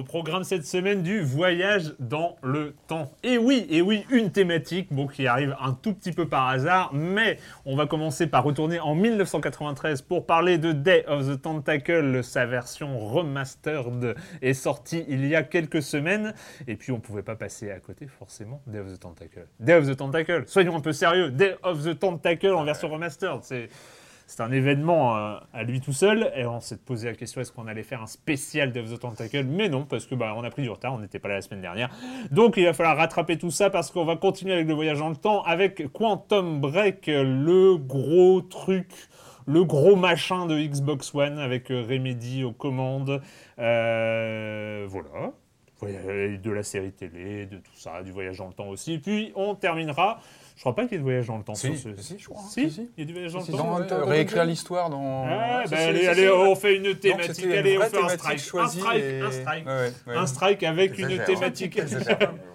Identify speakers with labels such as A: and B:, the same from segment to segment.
A: Au programme cette semaine du voyage dans le temps. Et oui, et oui, une thématique bon, qui arrive un tout petit peu par hasard, mais on va commencer par retourner en 1993 pour parler de Day of the Tentacle. Sa version remastered est sortie il y a quelques semaines. Et puis on pouvait pas passer à côté forcément Day of the Tentacle. Day of the Tentacle, soyons un peu sérieux, Day of the Tentacle en version remastered, c'est c'est un événement euh, à lui tout seul. Et on s'est posé la question est-ce qu'on allait faire un spécial Death of the Tentacle? Mais non, parce que bah, on a pris du retard, on n'était pas là la semaine dernière. Donc il va falloir rattraper tout ça parce qu'on va continuer avec le voyage dans le temps avec Quantum Break, le gros truc le gros machin de Xbox One avec euh, Remedy aux commandes. Euh, voilà. De la série télé, de tout ça, du voyage dans le temps aussi. Puis on terminera je crois pas qu'il y ait de voyage dans le temps.
B: Si,
A: sur ce...
B: si, je crois.
A: Si, si, il y a du voyage dans
B: si,
A: le temps.
B: Dans, euh, réécrire l'histoire dans.
A: Ah, bah, allez, allez on fait une thématique. Donc, allez, on fait un strike. Un strike, et... un strike. Ouais, ouais. Un strike avec une thématique.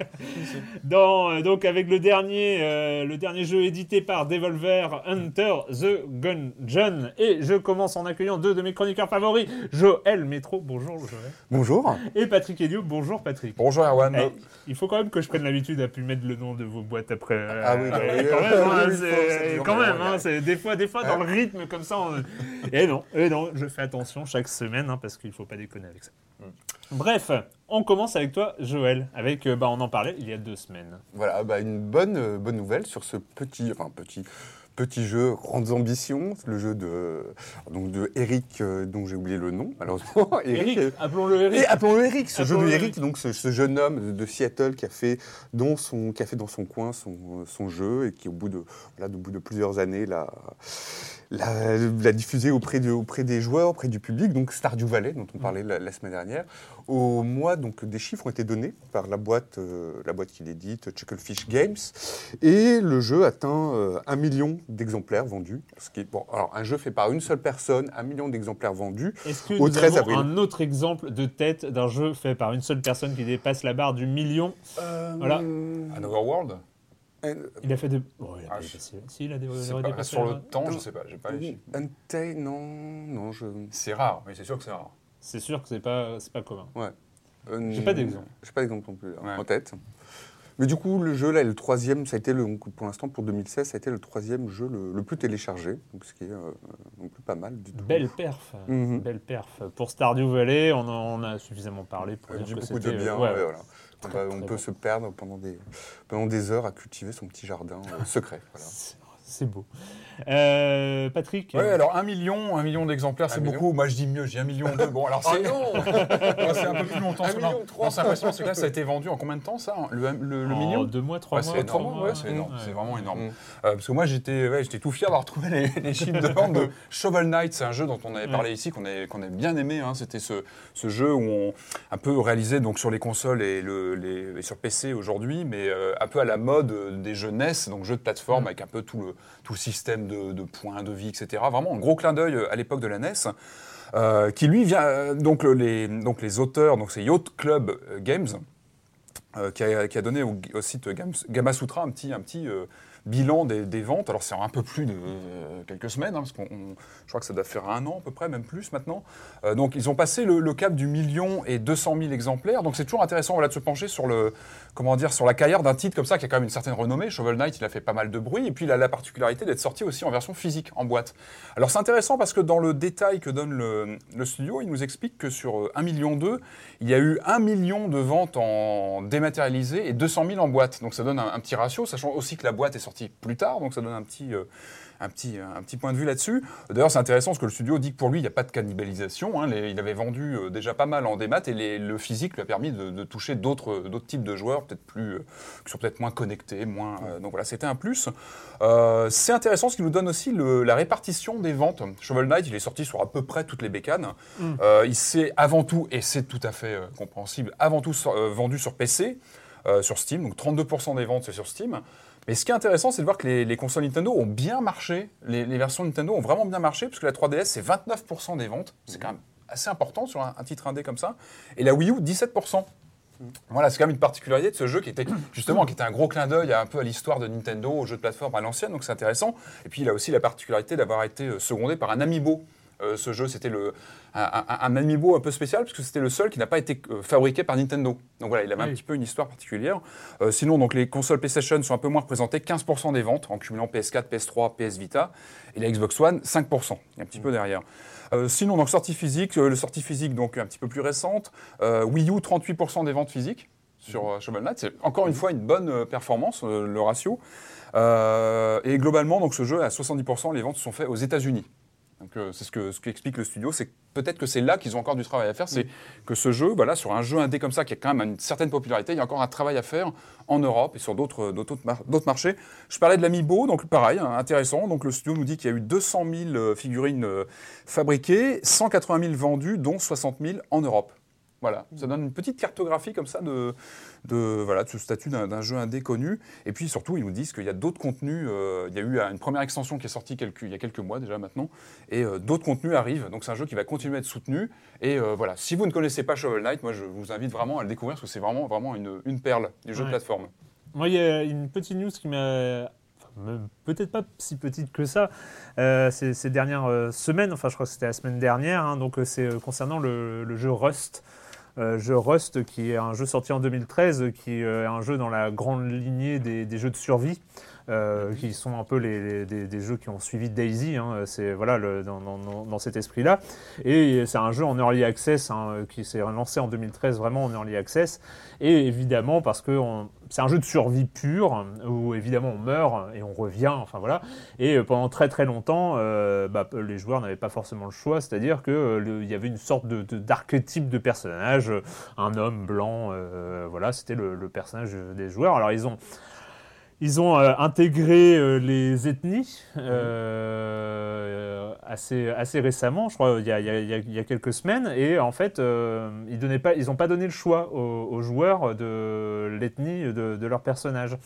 A: dans, euh, donc avec le dernier, euh, le dernier jeu édité par Devolver, Hunter the Gungeon. Et je commence en accueillant deux de mes chroniqueurs favoris, Joël Métro. Bonjour Joël.
B: Bonjour.
A: Et Patrick Elio. Bonjour Patrick.
B: Bonjour Erwan.
A: Eh, il faut quand même que je prenne l'habitude à plus mettre le nom de vos boîtes après.
B: Ah oui,
A: quand même, hein, c'est, quand même hein, c'est, des fois, des fois dans le rythme comme ça. On... Et non, et non, je fais attention chaque semaine hein, parce qu'il faut pas déconner avec ça. Mm. Bref, on commence avec toi, Joël. Avec, bah, on en parlait il y a deux semaines.
B: Voilà, bah, une bonne, euh, bonne nouvelle sur ce petit, enfin petit, petit jeu Grandes Ambitions, le jeu de, donc de Eric, euh, dont j'ai oublié le nom, malheureusement.
A: Eric, Eric appelons-le Eric.
B: Et appelons-le Eric, ce jeu de Eric, donc ce, ce, jeune homme de Seattle qui a fait dans son, qui a fait dans son coin son, son jeu et qui, au bout de, voilà, au bout de plusieurs années, l'a l'a, l'a diffusé auprès, de, auprès des joueurs, auprès du public, donc Stardew Valley, dont on parlait la, la semaine dernière. Au mois, donc, des chiffres ont été donnés par la boîte, euh, la boîte qui l'édite, Chucklefish Games, et le jeu atteint euh, un million d'exemplaires vendus. Ce qui est, bon, alors, un jeu fait par une seule personne, un million d'exemplaires vendus
A: Est-ce que
B: au
A: nous
B: 13
A: avons
B: avril.
A: un autre exemple de tête d'un jeu fait par une seule personne qui dépasse la barre du million? Voilà.
C: Another World?
A: Il a fait de. Oh, il a
C: Ah,
A: pas
C: je-
A: dépassé. Si, il a dé-
C: C'est
A: il aurait
C: pas-
A: dépassé
C: Sur le temps, je sais pas, j'ai pas les
B: non, non, je.
C: C'est rare, mais c'est sûr que c'est rare.
A: C'est sûr que c'est pas, pas commun.
B: euh,
A: J'ai pas d'exemple.
B: J'ai pas d'exemple non plus
C: Ouais.
B: en tête. Mais du coup, le jeu là est le troisième. Ça a été le, pour l'instant pour 2016, ça a été le troisième jeu le, le plus téléchargé, donc ce qui est euh, non plus pas mal du tout.
A: Belle perf.
B: Mhm.
A: Belle perf. Pour Stardew Valley, on en a suffisamment parlé pour
B: Ouais,
A: dire que
B: beaucoup de
A: c'était,
B: bien.
A: euh, ouais,
B: ouais, voilà. On,
A: Très,
B: va-
A: très
B: on
A: bon.
B: peut se perdre pendant des, pendant des heures à cultiver son petit jardin euh, secret. Voilà.
A: C'est beau. Euh, Patrick
C: Ouais, alors un million, un million d'exemplaires, c'est beaucoup. Moi, je dis mieux, j'ai un million deux. Bon, alors c'est
B: non
C: Ouais, c'est un peu plus longtemps.
B: Un million trois.
C: non, c'est impressionnant, c'est que là, ça a été vendu en combien de temps, ça Le, le, le
A: En
C: million
A: Deux mois, trois
C: Ouais,
A: mois.
C: c'est
A: trois
C: énorme,
A: mois,
C: ouais, c'est énorme,
A: ouais.
C: c'est vraiment énorme.
B: Mm.
C: Euh, parce que moi j'étais ouais, j'étais tout fier d'avoir trouvé les, les chiffres de vente de Shovel Knight, c'est un jeu dont on avait parlé ici, qu'on a, qu'on a bien aimé. hein. C'était ce, ce jeu où on un peu réalisé donc sur les consoles et, le, les, et sur PC aujourd'hui, mais euh, un peu à la mode euh, des jeux NES, donc jeux de plateforme
A: Mm.
C: avec un peu tout le, tout système de, points, de vie, etc. Vraiment un gros clin d'œil euh, à l'époque de la NES. euh, qui lui vient euh, donc le- les donc les auteurs donc c'est Yacht Club Games qui, a, qui a donné au, au site Gam- Gamasutra un petit, un petit bilan des, ventes. Alors, c'est un peu plus de quelques semaines, hein, parce qu'on, on- je crois que ça doit faire un an à peu près, même plus maintenant. Donc, ils ont passé le, le cap du million et 200 000 exemplaires. Donc, c'est toujours intéressant voilà, de se pencher sur, le, comment dire, sur la carrière d'un titre comme ça qui a quand même une certaine renommée. Shovel Knight, il a fait pas mal de bruit. Et puis, il a la particularité d'être sorti aussi en version physique, en boîte. Alors, c'est intéressant parce que dans le détail que donne le, studio, il nous explique que sur euh, 1 million 2, il y a eu 1 million de ventes en dématérialisé et 200 000 en boîte. Donc ça donne un, un petit ratio, sachant aussi que la boîte est sortie plus tard, donc ça donne un petit, euh, un petit, un petit point de vue là-dessus. D'ailleurs, c'est intéressant parce que le studio dit que pour lui, il n'y a pas de cannibalisation. hein. Les- il avait vendu euh, déjà pas mal en démat et les- le physique lui a permis de, de toucher d'autres types de joueurs, peut-être plus, euh, qui sont peut-être moins connectés, moins. euh, donc voilà, c'était un plus. Euh, c'est intéressant ce qui nous donne aussi le- la répartition des ventes. Shovel Knight, il est sorti sur à peu près toutes les bécanes. Euh, il s'est avant tout, et c'est tout à fait compréhensible, avant tout vendu sur PC, euh, sur Steam. Donc 32% des ventes, c'est sur Steam. Mais ce qui est intéressant, c'est de voir que les, les consoles Nintendo ont bien marché. Les, versions Nintendo ont vraiment bien marché, puisque la 3DS, c'est 29% des ventes. C'est quand même assez important sur un, titre indé comme ça. Et la Wii U, 17%. Voilà, c'est quand même une particularité de ce jeu qui était justement qui était un gros clin d'œil un peu à l'histoire de Nintendo, aux jeux de plateforme à l'ancienne, donc c'est intéressant. Et puis il a aussi la particularité d'avoir été euh, secondé par un amiibo. Euh, ce jeu, c'était le un, un- un amiibo un peu spécial parce que c'était le seul qui n'a pas été euh, fabriqué par Nintendo. Donc voilà, il avait un petit peu une histoire particulière. Euh, sinon, donc les consoles PlayStation sont un peu moins représentées, 15% des ventes en cumulant PS4, PS3, PS Vita, et la Xbox One 5%. Il y a un petit peu derrière. Sinon, donc sortie physique, le sortie physique donc un petit peu plus récente. Wii U 38% des ventes physiques sur Shovel Knight. C'est encore une fois une bonne performance, le ratio. Et globalement, donc ce jeu à 70%, les ventes sont faites aux États-Unis. Euh, c'est ce que ce qu'explique le studio, c'est peut-être que c'est là qu'ils ont encore du travail à faire, c'est que ce jeu, sur un jeu indé comme ça qui a quand même une certaine popularité, il y a encore un travail à faire en Europe et sur d'autres d'autres marchés. Je parlais de l'Amiibo, donc pareil, hein, intéressant. Donc le studio nous dit qu'il y a eu 200 000 euh, figurines euh, fabriquées, 180 000 vendues, dont 60 000 en Europe. Voilà, ça donne une petite cartographie comme ça de, de, voilà, de ce statut d'un jeu indé connu. Et puis surtout, ils nous disent qu'il y a d'autres contenus. euh, il y a eu une première extension qui est sortie quelques- il y a quelques mois déjà maintenant, et euh, d'autres contenus arrivent. Donc c'est un jeu qui va continuer à être soutenu. Et euh, voilà, si vous ne connaissez pas Shovel Knight, moi je vous invite vraiment à le découvrir parce que c'est vraiment, vraiment une, une perle du jeu
A: Ouais.
C: de plateforme.
A: Moi, il y a une petite news qui m'a. Peut-être pas si petite que ça, euh, ces, ces dernières euh, semaines, enfin je crois que c'était la semaine dernière, hein, donc euh, c'est euh, concernant le, le jeu Rust. Euh, jeu Rust qui est un jeu sorti en 2013, euh, qui est un jeu dans la grande lignée des, des jeux de survie, euh, qui sont un peu les, les- des, des jeux qui ont suivi Daisy, hein, c'est voilà le- dans, dans- dans- cet esprit-là. Et c'est un jeu en early access hein, qui s'est lancé en 2013 vraiment en early access. Et évidemment parce que c'est un jeu de survie pure où évidemment on meurt et on revient, enfin voilà. Et pendant très très longtemps, euh, bah, les joueurs n'avaient pas forcément le choix, c'est-à-dire que il y avait une sorte de de- d'archétype de personnage, euh, un homme blanc, euh, voilà, c'était le, le personnage des joueurs. Alors ils ont ils ont euh, intégré euh, les ethnies euh, assez, assez récemment, je crois, il y a, il y a- il y quelques semaines, et en fait, euh, ils n'ont pas, ils donné le choix aux, aux joueurs de l'ethnie de, de leur personnage.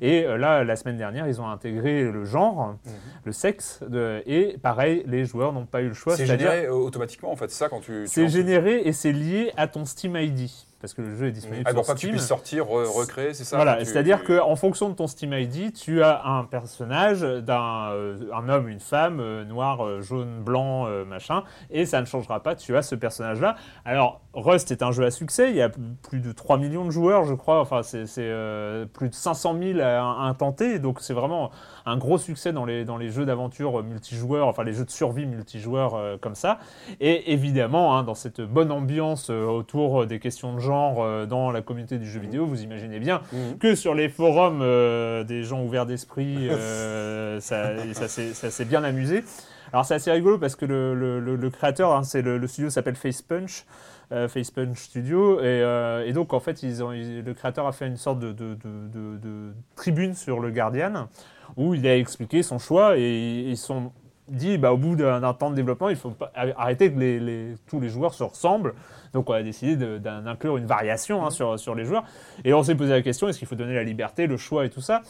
A: Et là, la semaine dernière, ils ont intégré le genre, le sexe, de- et pareil, les joueurs n'ont pas eu le choix.
C: C'est généré automatiquement en fait, c'est ça quand tu. tu
A: C'est généré et c'est lié à ton Steam ID, parce que le jeu est disponible
C: Ah,
A: sur
C: pour pas que tu
A: Steam.
C: puisses sortir, re- recréer, c'est ça
A: Voilà, c'est-à-dire
C: tu-
A: qu'en fonction de ton Steam ID, tu as un personnage d'un euh, un homme, une femme, euh, noir, euh, jaune, blanc, machin, et ça ne changera pas, tu as ce personnage-là. Alors, Rust est un jeu à succès, il y a plus de 3 millions de joueurs, je crois, enfin, c'est plus de 500 000 à, à intenter, donc c'est vraiment un gros succès dans les, dans les jeux d'aventure multijoueurs, enfin les jeux de survie multijoueurs euh, comme ça. Et évidemment, hein, dans cette bonne ambiance euh, autour des questions de genre, euh, dans la communauté du jeu vidéo, vous imaginez bien
B: Mhm.
A: que sur les forums des gens ouverts d'esprit, ça, ça s'est- bien amusé. Alors c'est assez rigolo parce que le, le- le- le créateur, hein, c'est le, studio s'appelle Face Punch, euh, Face Punch Studio, et, euh, et donc en fait ils ont, ils- le créateur a fait une sorte de, de- de- de- de tribune sur le Guardian où il a expliqué son choix et ils sont dit bah, au bout d'un temps de développement il faut pas- arrêter que les- les- tous les joueurs se ressemblent. Donc on a décidé d'inclure une variation hein, sur, sur les joueurs. Et on s'est posé la question est-ce qu'il faut donner la liberté le choix et tout ça?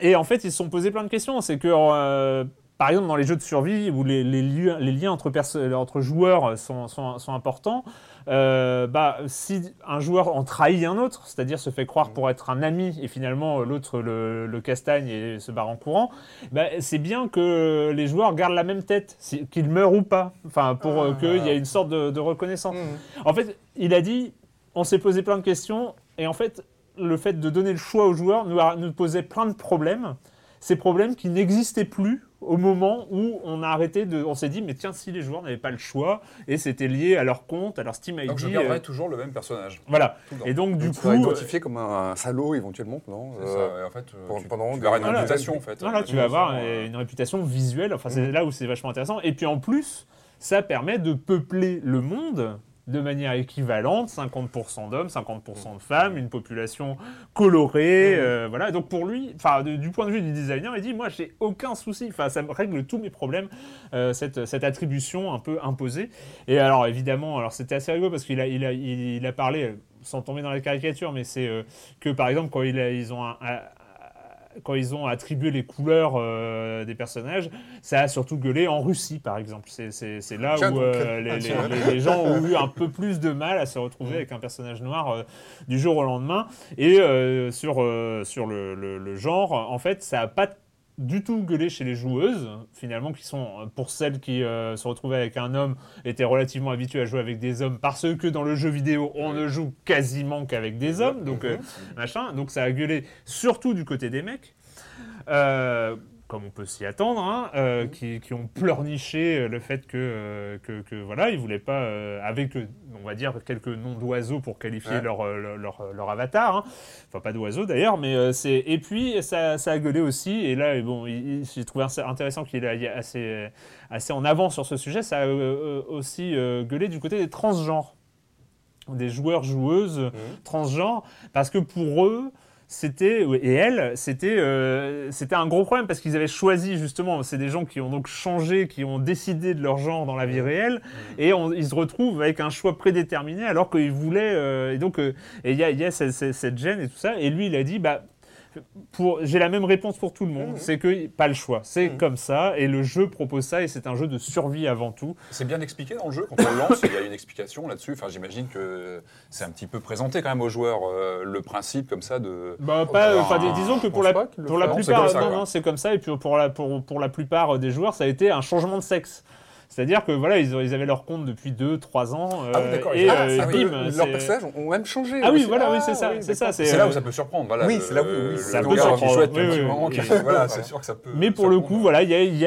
A: Et en fait ils se sont posé plein de questions. C'est que euh, par exemple, dans les jeux de survie où les, les liens, les liens entre, joueurs sont, sont- sont importants, euh, bah, si un joueur en trahit un autre, c'est-à-dire se fait croire pour être un ami et finalement l'autre le, le castagne et se barre en courant, bah, c'est bien que les joueurs gardent la même tête, qu'ils meurent ou pas, enfin, pour euh, qu'il y ait une sorte de, de reconnaissance.
B: Mhm.
A: En fait, il a dit, on s'est posé plein de questions, et en fait, le fait de donner le choix aux joueurs nous, a- nous posait plein de problèmes. Ces problèmes qui n'existaient plus au moment où on a arrêté de. On s'est dit, mais tiens, si les joueurs n'avaient pas le choix, et c'était lié à leur compte, à leur Steam ID.
C: Donc je
A: euh,
C: garderai toujours le même personnage.
A: voilà. Et donc, du
B: Donc, tu
A: coup.
B: seras
A: euh,
B: identifié comme un, un salaud éventuellement, non
C: C'est
B: Euh,
C: ça, et en fait, euh,
B: pendant-
C: tu,
B: pendant
C: tu une
A: Voilà.
C: réputation en fait.
A: Voilà, tu vas avoir
C: Euh,
A: euh, une réputation visuelle. Enfin, c'est là où c'est vachement intéressant. Et puis en plus, ça permet de peupler le monde de manière équivalente, 50% d'hommes, 50% de femmes, une population colorée, euh, voilà. Donc pour lui, enfin du point de vue du designer, il dit moi j'ai aucun souci, enfin ça me règle tous mes problèmes euh, cette, cette attribution un peu imposée. Et alors évidemment, alors c'était assez rigolo parce qu'il a il a il, il a parlé sans tomber dans la caricature, mais c'est euh, que par exemple quand il a- ils ont un- quand ils ont attribué les couleurs euh, des personnages, ça a surtout gueulé en Russie, par exemple. C'est- là
B: Tiens,
A: où euh, les,
B: tiens.
A: les- les gens ont eu un peu plus de mal à se retrouver avec un personnage noir euh, du jour au lendemain. Et euh, sur, sur le, le- le genre, en fait, ça n'a pas du tout gueulé chez les joueuses, finalement, qui sont, euh, pour celles qui euh, se retrouvaient avec un homme, étaient relativement habituées à jouer avec des hommes, parce que dans le jeu vidéo, on ne joue quasiment qu'avec des hommes, donc euh, machin. Donc ça a gueulé surtout du côté des mecs. Euh, comme on peut s'y attendre, hein, euh, qui, qui ont pleurniché euh, le fait que, euh, que, que, voilà, ils voulaient pas, euh, avec, on va dire, quelques noms d'oiseaux pour qualifier
B: Ouais.
A: leur, leur, leur, leur avatar, hein. enfin pas d'oiseaux d'ailleurs, mais c'est et puis ça, ça a gueulé aussi, et là, bon, j'ai trouvé intéressant qu'il aille assez, assez en avant sur ce sujet, ça a aussi gueulé du côté des transgenres, des joueurs joueuses transgenres, parce que pour eux, c'était et elles, c'était euh, c'était un gros problème parce qu'ils avaient choisi justement. C'est des gens qui ont donc changé, qui ont décidé de leur genre dans la vie réelle, et on- ils se retrouvent avec un choix prédéterminé alors qu'ils voulaient. euh, et donc euh, et il y a, il y a cette, cette- cette gêne et tout ça. Et lui, il a dit bah j'ai la même réponse pour tout le monde, c'est que pas le choix, c'est comme ça et le jeu propose ça et c'est un jeu de survie avant tout.
C: C'est bien expliqué dans le jeu quand on le lance, il y a une explication là-dessus. Enfin, j'imagine que c'est un petit peu présenté quand même aux joueurs euh, le principe comme ça de.
A: Bah, pas, enfin, disons que pour la,
B: le
A: pour la plupart, c'est comme ça. Et puis pour la, pour, pour la plupart des joueurs, ça a été un changement de sexe. C'est-à-dire que voilà, ils, avaient leur compte depuis 2-3 ans.
C: Ah oui,
A: euh,
C: d'accord,
A: et
C: ils-
A: euh,
C: ah,
A: bim,
C: oui,
B: Leurs personnages ont même changé.
A: Ah oui,
B: aussi.
A: voilà, oui, c'est
B: Ah,
A: ça,
B: oui,
A: c'est ça. C'est
C: là
A: euh,
C: où ça peut surprendre. Voilà,
B: Oui, c'est là où- oui, ça
A: peut surprendre.
C: joue depuis
A: Oui,
C: un petit
A: oui,
C: moment,
A: oui.
C: qui- Voilà, c'est sûr que ça peut.
A: Mais pour le coup, voilà, il y a, il y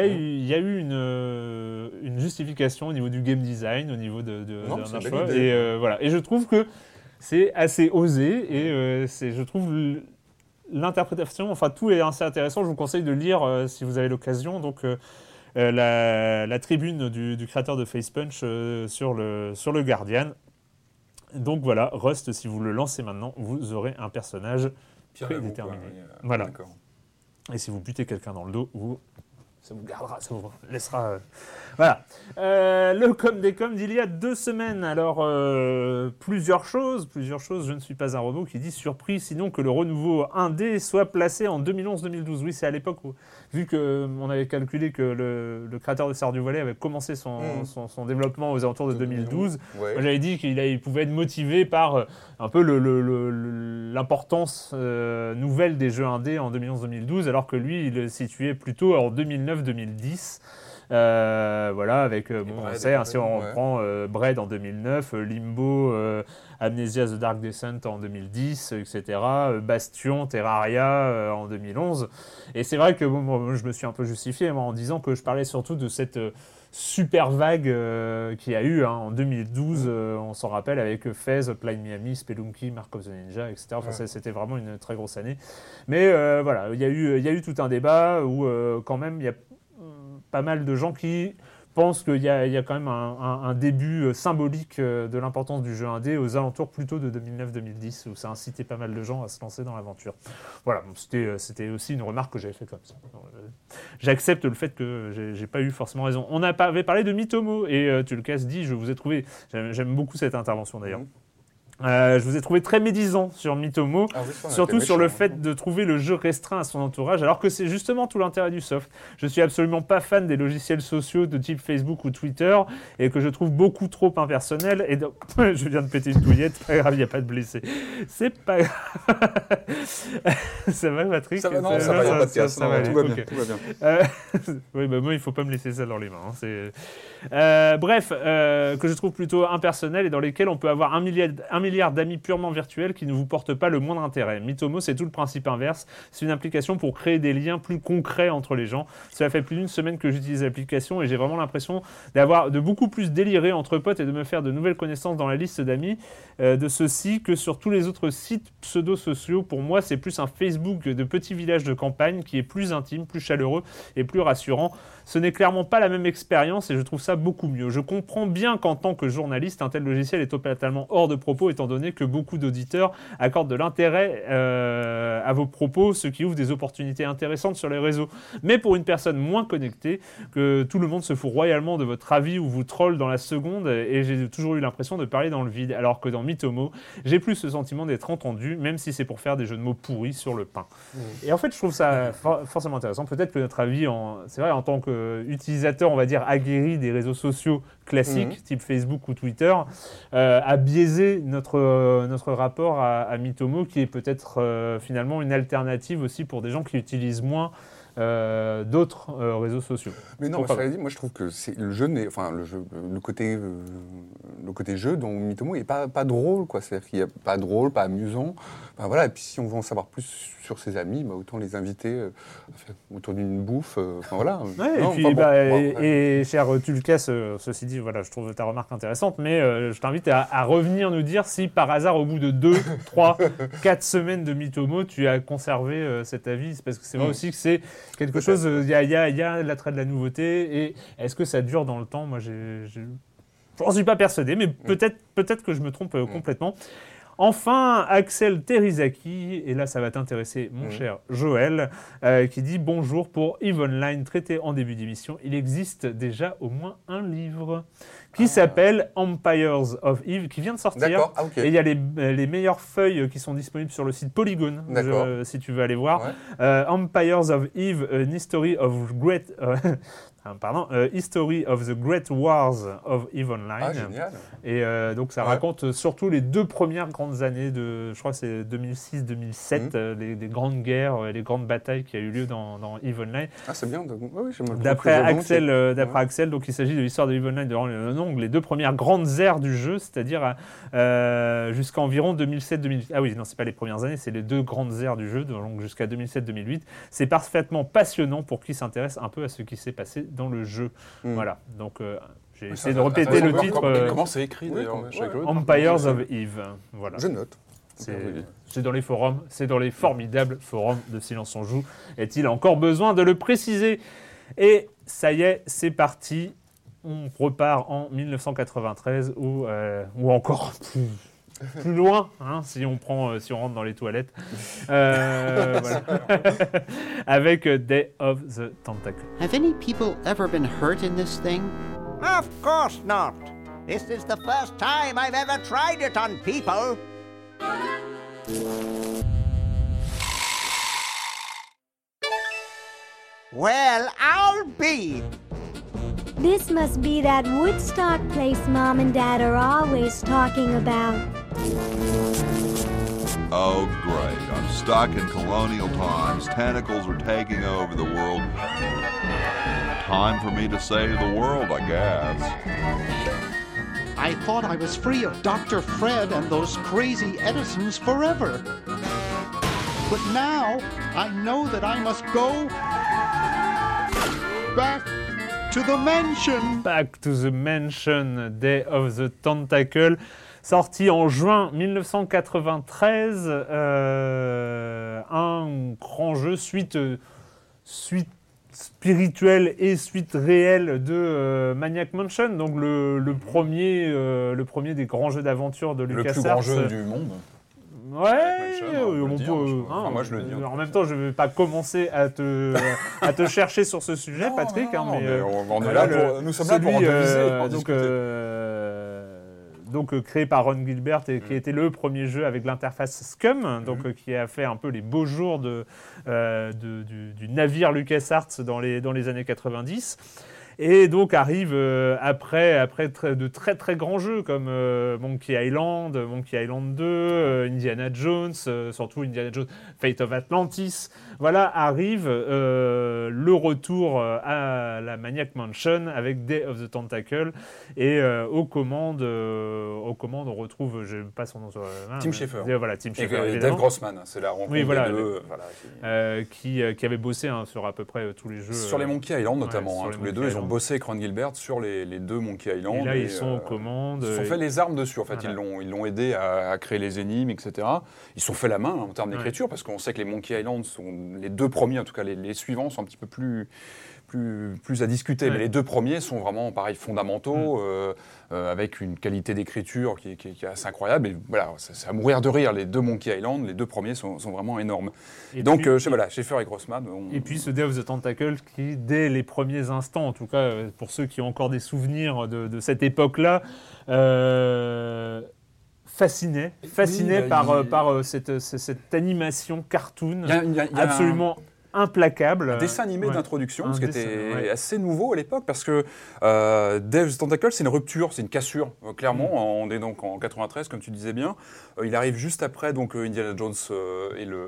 A: a eu, une, euh, une justification au niveau du game design, au niveau de, de-
B: Non,
A: choix. Et euh, voilà. Et je trouve que c'est assez osé et euh, c'est, je trouve l'interprétation, enfin tout est assez intéressant. Je vous conseille de lire euh, si vous avez l'occasion. Donc euh, la, la tribune du, du créateur de Face Punch euh, sur le sur le Guardian. Donc voilà, Rust, si vous le lancez maintenant, vous aurez un personnage prédéterminé.
C: euh,
A: Voilà. et si vous butez quelqu'un dans le dos, vous, ça vous gardera, ça vous laissera. euh, Voilà. Euh, le com des coms d'il y a deux semaines. Alors, euh, plusieurs choses. Plusieurs choses. Je ne suis pas un robot qui dit surpris, sinon que le renouveau 1D soit placé en 2011-2012. Oui, c'est à l'époque où, vu qu'on avait calculé que le, le créateur de Valley avait commencé son,
B: Mm.
A: son, son développement aux alentours de 2012.
B: Ouais.
A: Moi, j'avais dit qu'il il pouvait être motivé par euh, un peu le- le- l'importance euh, nouvelle des jeux indés en 2011-2012, alors que lui, il le situait plutôt en 2009-2010. Euh, voilà, avec, euh, bon, on sait, hein, si on
C: ouais.
A: reprend euh, Braid en 2009, euh, Limbo, euh, Amnesia The Dark Descent en 2010, etc. Bastion, Terraria en 2011. Et c'est vrai que bon, moi, je me suis un peu justifié moi, en disant que je parlais surtout de cette super vague euh, qu'il y a eu hein, en 2012, euh, on s'en rappelle, avec Fez, Hotline Miami, Spelunky, Mark of the Ninja, etc. Enfin,
B: Ouais.
A: C'était vraiment une très grosse année. Mais euh, voilà, il y, a eu- il y a eu tout un débat où quand même il y a pas mal de gens qui pensent qu'il y, a- quand même un, début euh, symbolique euh, de l'importance du jeu indé aux alentours plutôt de 2009-2010 où ça a incité pas mal de gens à se lancer dans l'aventure. Voilà, euh, c'était aussi une remarque que j'avais faite comme ça. J'accepte le fait que j'ai- pas eu forcément raison. On avait parlé de Mitomo et euh, Tulkas dit je vous ai trouvé, j'aime beaucoup cette intervention d'ailleurs.
B: Mhm.
A: Euh, je vous ai trouvé très médisant sur Mitomo.
B: Ah oui, ça,
A: Surtout sur le fait de trouver le jeu restreint à son entourage, alors que c'est justement tout l'intérêt du soft. Je suis absolument pas fan des logiciels sociaux de type Facebook ou Twitter, et que je trouve beaucoup trop impersonnels. Et donc, je viens de péter une touillette, pas grave, il n'y a pas de blessé. C'est pas grave. ça va, Patrick
C: Ça va, non, ça va,
A: ça va
C: tout
B: Tout va tout va bien.
A: Euh, oui, bah moi, il faut pas me laisser ça dans les mains. hein, Euh, bref, que je trouve plutôt impersonnel et dans lesquels on peut avoir un milliard, un milliard d'amis purement virtuels qui ne vous portent pas le moindre intérêt. Mitomo, c'est tout le principe inverse. C'est une application pour créer des liens plus concrets entre les gens. Cela fait plus d'une semaine que j'utilise l'application et j'ai vraiment l'impression d'avoir de beaucoup plus déliré entre potes et de me faire de nouvelles connaissances dans la liste d'amis euh, de ceux-ci que sur tous les autres sites pseudo-sociaux. Pour moi, c'est plus un Facebook de petits villages de campagne qui est plus intime, plus chaleureux et plus rassurant. Ce n'est clairement pas la même expérience et je trouve ça beaucoup mieux. Je comprends bien qu'en tant que journaliste, un tel logiciel est totalement hors de propos étant donné que beaucoup d'auditeurs accordent de l'intérêt euh, à vos propos, ce qui ouvre des opportunités intéressantes sur les réseaux. Mais pour une personne moins connectée, que tout le monde se fout royalement de votre avis ou vous troll dans la seconde et j'ai toujours eu l'impression de parler dans le vide, alors que dans Mitomo, j'ai plus ce sentiment d'être entendu, même si c'est pour faire des jeux de mots pourris sur le pain. Et en fait, je trouve ça for- forcément intéressant. Peut-être que notre avis, c'est vrai, en tant qu'utilisateur, on va dire, aguerri des réseaux sociaux classiques, type Facebook ou Twitter, euh, a biaisé notre, euh, notre rapport à, à Mitomo, qui est peut-être euh, finalement une alternative aussi pour des gens qui utilisent moins euh, d'autres euh, réseaux sociaux.
B: Mais non, cela dit, moi je trouve que c'est le jeu enfin le jeu, le côté, euh, le côté jeu dont Mitomo est pas pas drôle quoi. C'est-à-dire qu'il y a pas drôle, pas amusant. Enfin, voilà. Et puis si on veut en savoir plus sur ses amis, bah, autant les inviter autour d'une bouffe. Enfin voilà.
A: Ouais,
B: Non,
A: et puis,
B: enfin, bon,
A: bah,
B: bon,
A: et,
B: ouais.
A: et cher Tulkas, ceci dit, voilà, je trouve ta remarque intéressante, mais je t'invite à, à revenir nous dire si par hasard, au bout de 2, 3, 4 semaines de Mitomo, tu as conservé cet avis. Parce que c'est vrai
B: Mm.
A: aussi que c'est quelque chose, euh, il y a, il y a- il y a l'attrait de la nouveauté, et est-ce que ça dure dans le temps? Moi, j'ai- J'en suis pas persuadé, mais peut-être peut-être que je me trompe euh, complètement. Enfin, Axel Terizaki, et là ça va t'intéresser mon
B: Mhm.
A: cher Joël, euh, qui dit bonjour pour Eve Online traité en début d'émission. Il existe déjà au moins un livre qui s'appelle Empires of Eve, qui vient de sortir.
B: Ah ok.
A: Et il y a les, les meilleures feuilles qui sont disponibles sur le site
B: D'accord.
A: je- si tu veux aller voir.
B: Ouais.
A: Euh, Empires of Eve, an history of great, euh, pardon, euh, history of the great wars of Eve Online.
B: Ah génial.
A: Et euh, donc ça
B: Ouais.
A: raconte surtout les deux premières grandes années de, je crois que c'est 2006-2007,
B: Mhm.
A: euh, les, les grandes guerres, euh, les grandes batailles qui a eu lieu dans, dans Eve Online.
B: Ah c'est bien. oui,
A: D'après
B: je
A: Axel, euh, d'après
B: Ouais.
A: Axel, donc il s'agit de l'histoire de Eve Online durant le les deux premières grandes ères du jeu, c'est-à-dire euh, jusqu'à environ 2007-2008. Ah oui, non, c'est pas les premières années, c'est les deux grandes ères du jeu, donc jusqu'à 2007-2008. C'est parfaitement passionnant pour qui s'intéresse un peu à ce qui s'est passé dans le jeu.
B: Mm.
A: Voilà. Donc euh, j'ai essayé de répéter le titre.
C: comment-
A: euh,
C: Comment c'est écrit
B: Oui,
C: d'ailleurs
B: ouais.
A: Empires of Eve. Voilà.
B: Je note.
A: C'est dans les forums, c'est dans les formidables forums de Silence on Joue. Est-il encore besoin de le préciser? Et ça y est, c'est parti. On repart en 1993 ou, euh, ou encore plus, loin, hein, si, on prend, euh, si on rentre dans les toilettes. Euh, voilà. Avec euh, Day of the Tentacle.
D: Have any people ever been hurt in this thing?
E: Of course not. This is the first time I've ever tried it on people. Well, I'll be.
F: This must be that Woodstock place Mom and Dad are always talking about.
G: Oh, great. I'm stuck in colonial times. Tentacles are taking over the world. Time for me to save the world, I guess.
D: I thought I was free of Dr. Fred and those crazy Edisons forever. But now I know that I must go back to the mansion.
A: Back to the Mansion, Day of the Tentacle, sorti en juin 1993. euh, un grand jeu, suite, suite spirituelle et suite réelle de euh, Maniac Mansion, donc le, le premier, euh, le premier des grands jeux d'aventure de
C: Le
A: LucasArts.
C: plus grand jeu du monde.
A: Ouais,
C: Mansion, on peut
A: on
C: le
A: peut,
C: dire, je-
A: hein,
C: enfin, moi, je le dis, en
A: En même temps, je ne vais pas commencer à te, à te chercher sur ce sujet, Patrick.
C: non,
A: hein, mais,
C: mais on, est là pour,
A: le-
C: nous sommes là pour en deviser,
A: euh, donc, euh, donc euh, créé par Ron Gilbert et qui était le premier jeu avec l'interface Scum, donc euh, qui a fait un peu les beaux jours de, euh, de- du, du navire LucasArts dans les, dans les années 90. Et donc arrive euh, après, après de très très grands jeux comme euh, Monkey Island, Monkey Island 2, euh, Indiana Jones, surtout Indiana Jones, Fate of Atlantis. Voilà, arrive le retour à la Maniac Mansion avec Day of the Tentacle. Et aux, commandes, aux commandes, on retrouve, je n'ai pas son nom sur la main.
C: Tim Schafer.
A: Voilà, Tim
C: Et
A: Schafer.
C: Dave. Grossman, c'est la rencontre
A: Oui, voilà,
C: des deux. voilà, qui-
A: qui, qui avait bossé hein, sur à peu près tous les jeux.
C: Sur les Monkey Island notamment, hein,
A: les
C: tous les
A: Monkey
C: deux, ils ont. Bossé avec Ron Gilbert sur les, les deux Monkey Island.
A: Et là, ils sont
C: euh,
A: aux commandes.
C: Ils se sont
A: euh,
C: fait les armes dessus, en fait.
A: Voilà.
C: Ils l'ont aidé à, à créer les énigmes, etc. Ils se sont fait la main hein, en termes
A: Ouais.
C: d'écriture, parce qu'on sait que les Monkey Island sont les deux premiers, en tout cas les, les suivants, sont un petit peu plus, plus, plus à discuter.
A: Ouais.
C: Mais les deux premiers sont vraiment, pareil, fondamentaux,
A: Mm.
C: euh, euh, avec une qualité d'écriture qui, est- qui est- qui est assez incroyable. Et voilà, c'est à mourir de rire. Les deux Monkey Island, les deux premiers sont, sont vraiment énormes.
A: et
C: Donc,
A: puis-
C: euh, voilà, Schaeffer et Grossman. on-
A: Et puis ce Day of the Tentacle qui, dès les premiers instants, en tout cas euh, pour ceux qui ont encore des souvenirs de, de cette époque-là, euh, fascinait, fascinait
C: bah,
A: par,
C: il-
A: par cette, animation cartoon
C: Il y a- il y a- il y a un-
A: absolument implacable.
C: un dessin animé
A: Ouais.
C: d'introduction, ce qui
A: dessin,
C: était
A: ouais.
C: assez nouveau à l'époque, parce que euh, Tentacle, c'est une rupture, c'est une cassure, euh, clairement.
A: Mm.
C: On est donc en 93, comme tu disais bien. Euh, il arrive juste après donc euh, Indiana Jones et le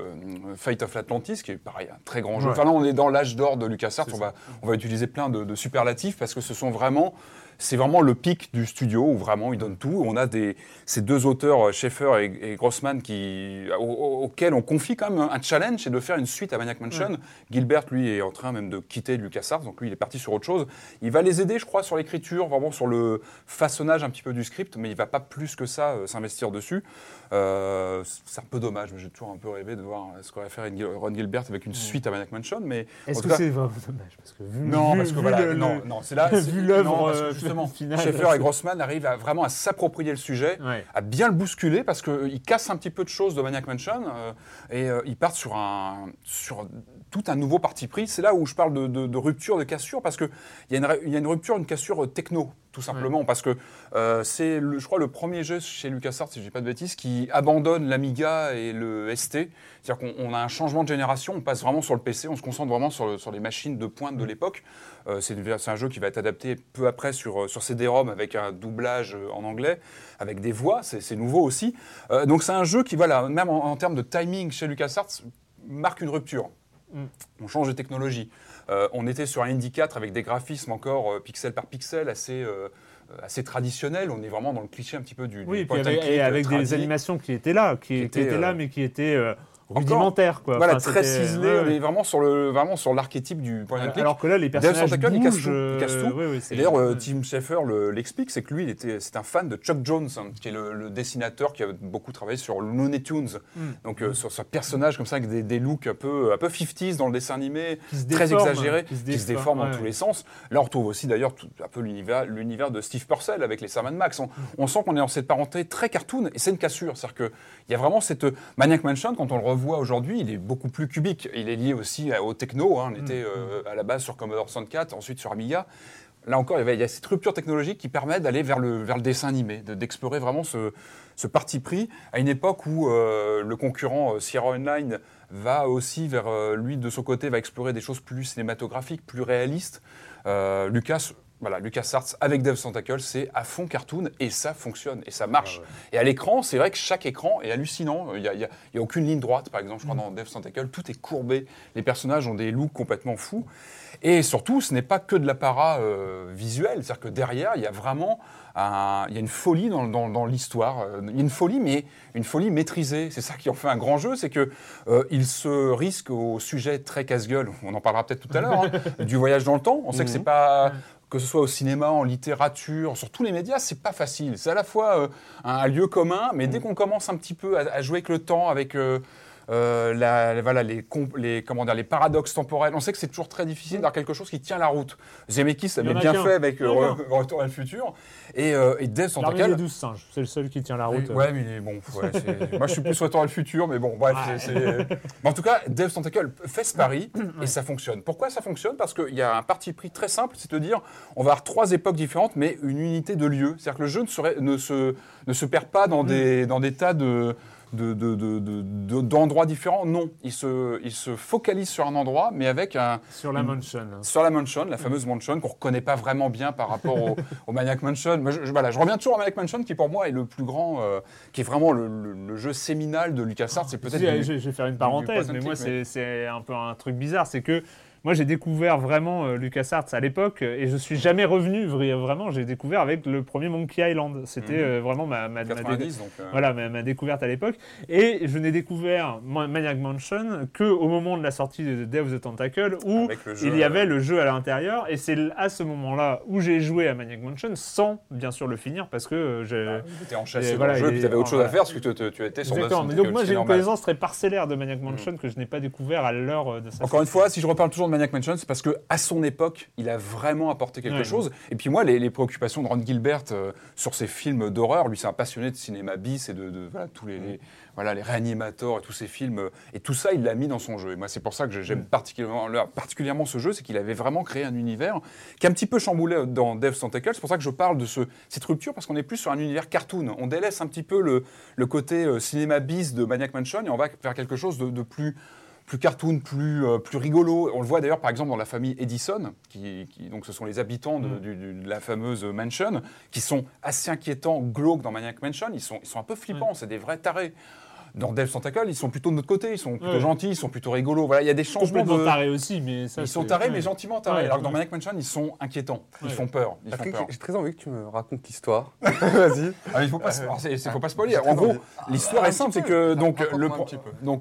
C: Fate of Atlantis, qui est pareil, un très grand jeu.
A: Ouais.
C: Enfin là, on est dans l'âge d'or de LucasArts. On va, on va utiliser plein de, de superlatifs parce que ce sont vraiment c'est vraiment le pic du studio où vraiment ils donnent tout. On a des, ces deux auteurs, euh, Schaeffer et, et Grossman, qui, au- au- auxquels on confie quand même un challenge, c'est de faire une suite à Maniac Mansion. Gilbert, lui, est en train même de quitter LucasArts, donc lui, il est parti sur autre chose. Il va les aider, je crois, sur l'écriture, vraiment sur le façonnage un petit peu du script, mais il va pas plus que ça euh, s'investir dessus. Euh, c'est un peu dommage, mais j'ai toujours un peu rêvé de voir ce qu'aurait fait Ron Gilbert avec une suite à Maniac Mansion. Mais
A: Est-ce que c'est vraiment dommage parce que vu,
C: non,
A: vu-
C: parce que
A: vu
C: voilà,
A: le-
C: non,
A: le-
C: non, c'est là.
A: vu l'œuvre, euh,
C: justement,
A: finale.
C: Schaeffer et Grossman arrivent à, vraiment à s'approprier le sujet,
A: Ouais.
C: à bien le bousculer parce qu'ils cassent un petit peu de choses de Maniac Mansion euh, et euh, ils partent sur un sur tout un nouveau parti pris. C'est là où je parle de, de- de rupture, de cassure, parce qu'il y, a une y a une rupture, une cassure euh, techno, tout simplement, parce que euh, c'est, je crois, le premier jeu chez LucasArts, si je dis pas de bêtises, qui abandonne l'Amiga et le ST. C'est-à-dire qu'on on a un changement de génération, on passe vraiment sur le PC, on se concentre vraiment sur, le- sur les machines de pointe de l'époque. Euh, c'est, un jeu qui va être adapté peu après sur, sur CD-ROM avec un doublage en anglais, avec des voix, c'est, c'est nouveau aussi. Euh, donc c'est un jeu qui, voilà, même en, en termes de timing chez LucasArts, marque une rupture.
A: Mm.
C: On change de technologie. Euh, on était sur un Indy 4 avec des graphismes encore euh, pixel par pixel assez, euh, assez traditionnels. On est vraiment dans le cliché un petit peu du, du
A: Oui, et, puis avec,
C: click,
A: et avec des animations qui étaient là, qui,
C: étaient,
A: étaient là, mais qui étaient euh, rudimentaires. Quoi.
C: Voilà,
A: Enfin,
C: très ciselé.
A: ouais,
C: On
A: ouais.
C: est vraiment sur, le, vraiment sur l'archétype du point and click.
A: Alors que là, les personnages
C: il casse
A: bougent.
C: tout, il casse
A: euh,
C: tout. Et d'ailleurs, euh. Tim Schafer le- l'explique, c'est que lui, il était, c'est un fan de Chuck Jones, hein, qui est le, le dessinateur qui a beaucoup travaillé sur Looney Tunes.
A: Mm.
C: Donc, euh, sur ce personnage comme ça, avec des, des looks un peu, un peu 50s dans le dessin animé, très exagéré,
A: qui se
C: qui se
A: déforme,
C: dans tous les sens. Là, on retrouve aussi d'ailleurs un peu l'univers, de Steve Purcell avec les Sam Max.
A: Mm.
C: On, on sent qu'on est dans cette parenté très cartoon et c'est une cassure. C'est-à-dire qu'il y a vraiment cette. Maniac Mansion, quand on le revoit aujourd'hui, il est beaucoup plus cubique. Il est lié aussi au techno. hein. On
A: Mm.
C: était euh, à la base sur Commodore 64, ensuite sur Amiga. Là encore, il y a cette rupture technologique qui permet d'aller vers le, vers le dessin animé, de- d'explorer vraiment ce, ce parti pris à une époque où euh, le concurrent euh, Sierra Online va aussi vers, lui, de son côté, va explorer des choses plus cinématographiques, plus réalistes. Euh, Lucas Voilà, LucasArts avec Dev Tentacle, c'est à fond cartoon et ça fonctionne et ça marche. Et à l'écran, c'est vrai que chaque écran est hallucinant. Il n'y a, aucune ligne droite, par exemple, je crois, dans Dev Tentacle. Tout est courbé. Les personnages ont des looks complètement fous. Et surtout, ce n'est pas que de l'apparat euh, visuel. C'est-à-dire que derrière, il y a vraiment un- il y a une folie dans, dans- dans l'histoire. Euh, Il y a une folie, mais une folie maîtrisée. C'est ça qui en fait un grand jeu, c'est que euh, il se risque au sujet très casse-gueule. On en parlera peut-être tout à l'heure hein, du voyage dans le temps. On sait que c'est pas que ce soit au cinéma, en littérature, sur tous les médias, c'est pas facile. C'est à la fois euh, un, un lieu commun, mais dès qu'on commence un petit peu à, à jouer avec le temps, avec euh, euh, la- voilà, les, com- les, comment dire, les paradoxes temporels, on sait que c'est toujours très difficile d'avoir quelque chose qui tient la route. Zemeckis l'avait bien fait avec euh, Re- Retour à le futur. Et, euh, et Death Tentacle.
A: des douze singes, c'est le seul qui tient la route.
C: Ouais, mais bon, ouais, moi je suis plus Retour à le futur, mais bon, bref. Mais en tout cas, Dev Tentacle fait ce pari et ça fonctionne. Pourquoi ça fonctionne? Parce qu'il y a un parti pris très simple, c'est de dire on va avoir trois époques différentes, mais une unité de lieu. C'est-à-dire que le jeu ne, serait- ne, se, ne se perd pas dans, des, dans des tas de de- de- de- de- de- d'endroits différents. Non, il se, il se focalise sur un endroit, mais avec un,
A: Sur la mansion.
C: sur la mansion, la fameuse mansion qu'on reconnaît pas vraiment bien par rapport au, au Maniac Mansion. Je, je- voilà, je reviens toujours à Maniac Mansion qui pour moi est le plus grand, euh, qui est vraiment le, le- le jeu séminal de LucasArts. C'est peut-être
A: je, je vais faire une parenthèse, mais moi, c'est un peu un truc bizarre. C'est que moi, j'ai découvert vraiment euh, LucasArts à l'époque euh, et je suis jamais revenu. vra- Vraiment, j'ai découvert avec le premier Monkey Island. C'était
C: Mhm.
A: euh, vraiment ma, ma, ma-
C: 90, donc. euh,
A: voilà, ma, ma découverte à l'époque. Et je n'ai découvert Ma- Maniac Mansion qu'au moment de la sortie de Day of the Tentacle où
C: jeu,
A: il y avait
C: euh,
A: le jeu à l'intérieur. Et c'est à ce moment-là où j'ai joué à Maniac Mansion sans, bien sûr, le finir parce que euh, j'ai.
C: Tu étais enchassé
A: Et
C: dans
A: voilà,
C: le jeu,
A: il
C: puis
A: est-
C: tu avais autre chose à faire parce que tu, tu- tu étais sur
A: Exactement. Mais donc moi j'ai une connaissance très parcellaire de Maniac Mansion que je n'ai pas découvert à l'heure euh, de sa
C: Encore une fois, si je reparle toujours de Maniac Mansion, c'est parce que à son époque, il a vraiment apporté quelque
A: Ouais.
C: chose. Et puis moi, les, les préoccupations de Ron Gilbert euh, sur ses films d'horreur, lui, c'est un passionné de cinéma bis et de, de- voilà, tous les, les- voilà, les réanimateurs et tous ces films. euh, et tout ça, il l'a mis dans son jeu. Et moi, c'est pour ça que j'aime particulièrement, particulièrement ce jeu, c'est qu'il avait vraiment créé un univers qui est un petit peu chamboulé dans Death Tentacle. C'est pour ça que je parle de ce, cette rupture, parce qu'on est plus sur un univers cartoon. On délaisse un petit peu le, le côté euh, cinéma bis de Maniac Mansion et on va vers quelque chose de, de plus plus cartoon, plus, euh, plus rigolo. On le voit d'ailleurs par exemple dans la famille Edison, qui, qui- donc ce sont les habitants de, du- du- de la fameuse mansion, qui sont assez inquiétants, glauques dans Maniac Mansion. Ils sont, ils sont un peu flippants, c'est des vrais tarés. Dans Death Tentacle, ils sont plutôt de notre côté, ils sont plutôt
A: Ouais.
C: gentils, ils sont plutôt rigolos. Voilà, il y a des changements
A: complètement
C: de.
A: taré aussi, mais ça
C: Ils sont tarés,
A: ouais.
C: mais gentiment tarés.
A: Ouais,
C: Alors que dans. Maniac Mansion, ils sont inquiétants. Ils
A: Ouais.
C: font peur. Ils
B: j'ai très envie que tu me racontes l'histoire. Vas-y.
C: Ah, il faut pas, c'est- faut pas spoiler.
B: j'ai
C: En gros,
B: envie.
C: l'histoire est simple, c'est que donc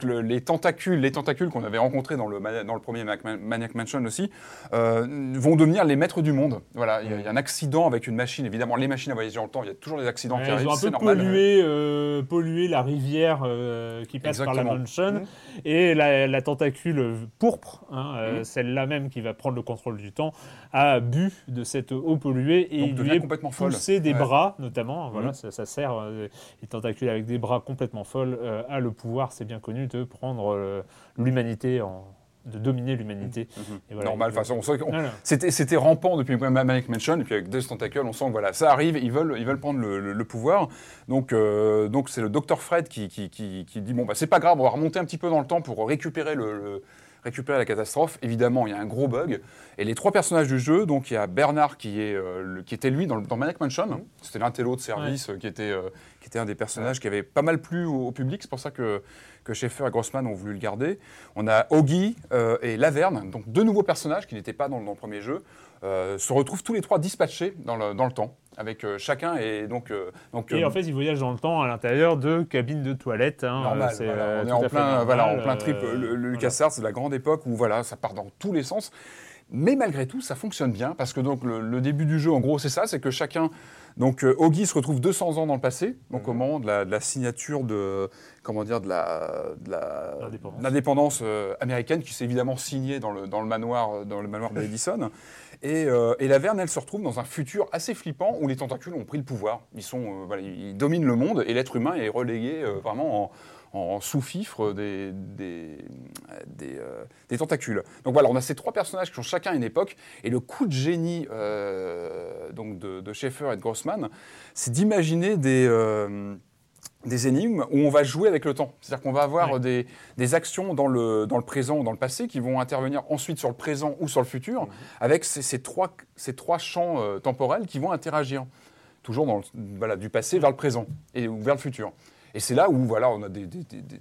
C: le les tentacules, les tentacules qu'on avait rencontrés dans le mani- dans le premier Maniac Mansion aussi, euh, vont devenir les maîtres du monde. Voilà, il y, a- un accident avec une machine. Évidemment, les machines à voyager dans le temps, il y a toujours des accidents qui
A: ils
C: arrivent.
A: ont un
C: c'est
A: peu euh, pollué la rivière euh, qui passe par la mansion et la, la tentacule pourpre, hein, euh,
C: Mhm.
A: celle-là même qui va prendre le contrôle du temps, a bu de cette eau polluée et
C: Donc,
A: il lui est
C: complètement folle.
A: poussé des
B: Ouais.
A: bras notamment. Voilà,
C: Mhm.
A: ça, ça sert euh, les tentacules avec des bras complètement folles euh, a le pouvoir, c'est bien connu, de prendre euh, l'humanité en de dominer l'humanité.
C: Mhm.
A: Et voilà,
C: Normal. façon, on
A: Voilà.
C: C'était, c'était rampant depuis Maniac Mansion, et puis avec Death Tentacle, on sent que voilà, ça arrive, ils veulent, ils veulent prendre le, le- le pouvoir. Donc, euh, donc c'est le docteur Fred qui, qui, qui- qui dit bon, bah, c'est pas grave, on va remonter un petit peu dans le temps pour récupérer, le, le- récupérer la catastrophe. Évidemment, il y a un gros bug. Et les trois personnages du jeu, donc il y a Bernard qui, est, euh, le- qui était lui dans, dans Maniac Mansion, c'était l'intello de service euh, qui, était, euh, qui était un des personnages qui avait pas mal plu au, au public, c'est pour ça que, que Schaeffer et Grossman ont voulu le garder. On a Augie euh, et Laverne, donc deux nouveaux personnages qui n'étaient pas dans, dans le premier jeu, euh, se retrouvent tous les trois dispatchés dans le, dans le temps, avec euh, chacun et donc. euh, donc
A: Et en fait, ils voyagent dans le temps à l'intérieur de cabines de toilettes. hein,
C: normal, voilà, on est en plein,
A: normal,
C: voilà, en plein trip. le, le. LucasArts, c'est la grande époque où voilà, ça part dans tous les sens. Mais malgré tout, ça fonctionne bien parce que donc le, le début du jeu, en gros, c'est ça, c'est que chacun, donc euh, Augie se retrouve 200 ans dans le passé, donc au moment de la, de la signature de, comment dire, de la, de
A: L'indépendance.
C: euh, américaine qui s'est évidemment signée dans le, dans le manoir, euh, dans le manoir de Edison. Et, euh, et la Verne, elle se retrouve dans un futur assez flippant où les tentacules ont pris le pouvoir. Ils sont, euh, voilà, ils dominent le monde et l'être humain est relégué vraiment en, en sous-fifre des, des, des, euh, des tentacules. Donc voilà, on a ces trois personnages qui ont chacun une époque, et le coup de génie euh, donc de, de Schaeffer et de Grossman, c'est d'imaginer des, euh, des énigmes où on va jouer avec le temps. C'est-à-dire qu'on va avoir
A: Ouais.
C: des, des actions dans le, dans le présent ou dans le passé qui vont intervenir ensuite sur le présent ou sur le futur,
B: Mhm.
C: avec ces, ces trois, ces trois champs euh, temporels qui vont interagir. Toujours dans le- voilà, du passé vers le présent et ou vers le futur. Et c'est là où voilà, on, a des, des- des- des-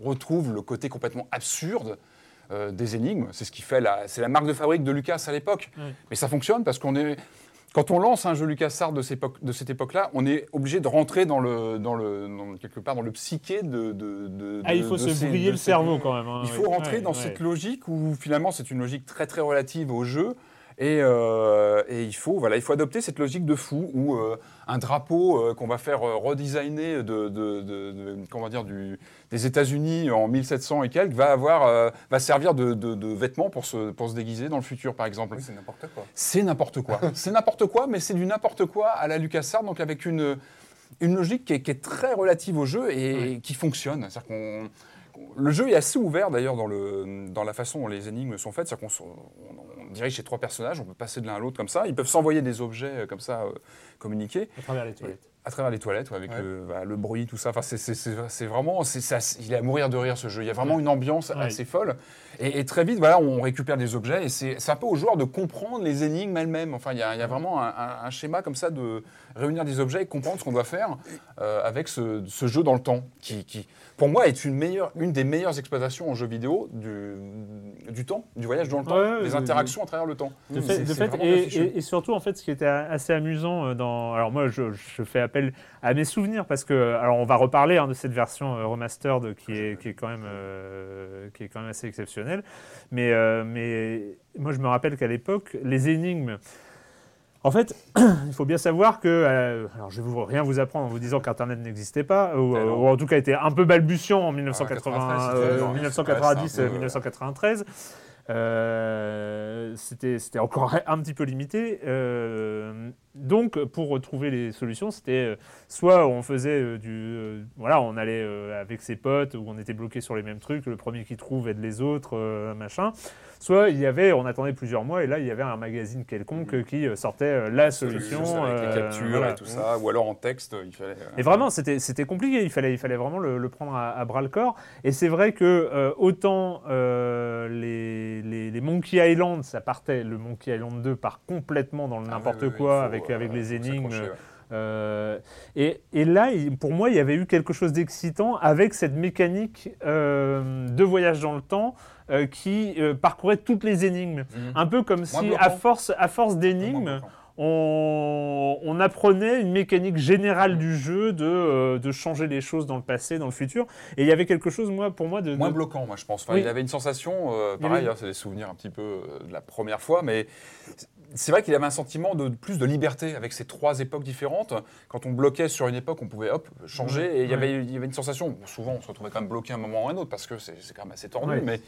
C: on retrouve le côté complètement absurde euh, des énigmes. C'est ce qui fait la, c'est la marque de fabrique de Lucas à l'époque. Mais ça fonctionne parce qu'on est, quand on lance un jeu LucasArts de, cette époque- de cette époque-là, on est obligé de rentrer dans le, dans le, dans- quelque part dans le psyché de. de, de-
A: Ah, il faut se
C: ces-
A: briller le
C: ces-
A: cerveau quand même. hein,
C: Il
A: oui.
C: faut rentrer
A: Ouais,
C: dans
A: ouais.
C: cette logique où finalement c'est une logique très très relative au jeu. Et, euh, et il, faut, voilà, il faut adopter cette logique de fou où euh, un drapeau euh, qu'on va faire redesigner de, de- de- de- comment dire, du, des États-Unis en 1700 et quelques va, avoir, va servir de, vêtement pour se, pour se déguiser dans le futur, par exemple.
B: Oui, c'est n'importe quoi.
C: C'est n'importe quoi. c'est n'importe quoi, mais c'est du n'importe quoi à la LucasArts, donc avec une, une logique qui est, qui est très relative au jeu et qui fonctionne. C'est-à-dire qu'on- le jeu est assez ouvert d'ailleurs dans, dans la façon dont les énigmes sont faites. C'est-à-dire qu'on dirige ces trois personnages, on peut passer de l'un à l'autre comme ça. Ils peuvent s'envoyer des objets euh, comme ça, euh, communiquer
A: À travers les toilettes.
C: À travers les toilettes, avec
B: Ouais.
C: le, bah, le bruit, tout ça. Enfin, c'est- vraiment, c'est ça- il est à mourir de rire ce jeu. Il y a vraiment une ambiance
A: Ouais.
C: assez folle. Et, et très vite, voilà, on récupère des objets et c'est c'est un peu aux joueurs de comprendre les énigmes elles-mêmes. Enfin, il y a, il y a vraiment un, un- un schéma comme ça de réunir des objets et comprendre ce qu'on doit faire euh, avec ce, ce jeu dans le temps, qui, qui, pour moi, est une, meilleure, une des meilleures exploitations en jeu vidéo du, du temps, du voyage dans le temps,
A: Ouais,
C: des interactions à travers le temps.
A: De
C: C'est-
A: fait, de
C: c'est
A: fait,
C: vraiment
A: et,
C: bien fichu.
A: et- et surtout, en fait, ce qui était assez amusant euh, dans. Alors, moi, je, je fais appel à mes souvenirs parce que. Alors, on va reparler hein, de cette version euh, remastered qui est, qui, est quand même, euh, qui est quand même assez exceptionnelle. Mais, euh, mais moi, je me rappelle qu'à l'époque, les énigmes. En fait, il faut bien savoir que, euh, alors je vais vous, rien vous apprendre en vous disant qu'Internet n'existait pas, ou, ou en tout cas était un peu balbutiant en 1980,
C: 93,
A: euh,
C: c'était dur, hein.
A: 1990,
C: Ouais, c'est un peu,
A: euh, 1993. Euh, c'était c'était encore un petit peu limité. Donc, pour retrouver les solutions, c'était euh, soit on faisait euh, du. euh, voilà, on allait avec ses potes, ou on était bloqué sur les mêmes trucs, le premier qui trouve aide les autres, machin. Soit il y avait, on attendait plusieurs mois, et là, il y avait un magazine quelconque euh, qui sortait la solution.
C: avec les captures
A: voilà.
C: et tout ça, ou alors en texte, il fallait.
A: Et vraiment, c'était compliqué. Il fallait, il fallait vraiment le, le prendre à, à bras le corps. Et c'est vrai que euh, autant euh, les, les, les Monkey Island, ça partait. Le Monkey Island 2 part complètement dans le
C: Ah
A: n'importe
C: oui,
A: quoi
C: faut,
A: avec, avec les énigmes. Euh, et, et là, il- pour moi, il y avait eu quelque chose d'excitant avec cette mécanique euh, de voyage dans le temps euh, qui parcourait toutes les énigmes.
C: Mhm.
A: Un peu comme si,
C: bloquant.
A: à force, à force d'énigmes, on, on apprenait une mécanique générale du jeu de, de changer les choses dans le passé, dans le futur. Et il y avait quelque chose, moi, pour moi, de.
C: Moins
A: de-
C: bloquant, moi, je pense. Enfin,
A: Oui.
C: Il avait une sensation, pareil,
A: avait-
C: hein, c'est des souvenirs un petit peu de la première fois, mais c'est vrai qu'il avait un sentiment de plus de liberté avec ces trois époques différentes. Quand on bloquait sur une époque, on pouvait hop changer,
A: Ouais,
C: et il y, avait, il y avait une sensation. bon, souvent, on se retrouvait quand même bloqué à un moment ou à un autre parce que c'est quand même assez tordu, mais.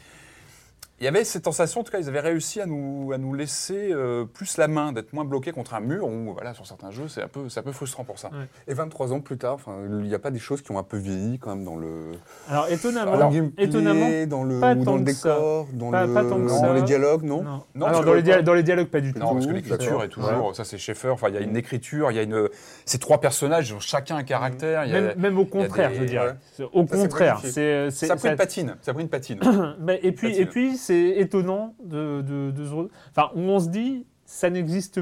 C: Il y avait cette sensation, en tout cas, ils avaient réussi à nous, à nous laisser euh, plus la main, d'être moins bloqués contre un mur, où voilà, sur certains jeux, c'est un, peu- c'est un peu frustrant pour ça.
B: Et 23 ans plus tard, il n'y a pas des choses qui ont un peu vieilli quand même dans le,
A: Alors, étonnamment,
B: gameplay,
A: étonnamment
B: dans le,
A: pas
B: ou
A: tant
B: dans le
A: que ça.
B: décor, dans,
A: Pas-
B: le,
A: pas tant que
B: dans
A: ça.
B: les dialogues, non,
A: non.
C: Non,
A: Alors, dans, les dia- dans les dialogues, pas du tout.
C: Non, parce que l'écriture est toujours, ça c'est Schaeffer, enfin il y a une écriture, il y a une, ces trois personnages, ont chacun un caractère, il y a-
A: Même, même au contraire,
C: des-
A: je dirais.
B: ouais.
A: Au
B: Ça,
A: contraire, c'est-
C: ça a pris
A: ça-
C: une patine, ça a pris une patine.
A: Puis, et puis c'est étonnant de, de, de enfin, on se dit, ça n'existe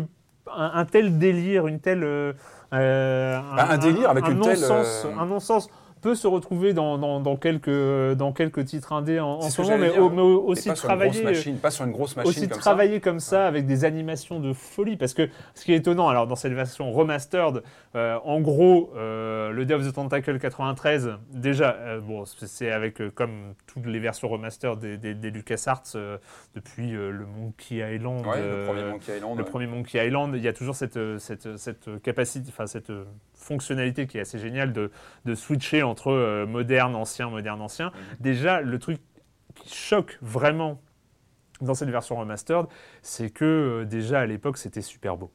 A: un, un tel délire, une telle, euh, euh,
C: Bah, un délire avec une telle, euh,
A: un non-sens peut se retrouver dans, dans, dans quelques dans quelques titres indés en, ce moment, mais, aussi
C: pas
A: travailler
C: machine, pas sur une grosse machine
A: aussi
C: comme
A: travailler comme ça avec des animations de folie parce que ce qui est étonnant alors dans cette version remastered euh, en gros euh, le Day of the Tentacle 93 déjà euh, bon c'est- avec comme toutes les versions remastered des, des, des LucasArts depuis le Monkey Island.
C: Ouais, le premier Monkey Island.
A: le
C: ouais.
A: premier Monkey Island, il y a toujours cette, cette, cette capacité, enfin cette fonctionnalité qui est assez géniale de, de switcher entre moderne, ancien, moderne, ancien.
C: Mhm.
A: Déjà, le truc qui choque vraiment dans cette version remastered, c'est que euh, déjà à l'époque c'était super beau.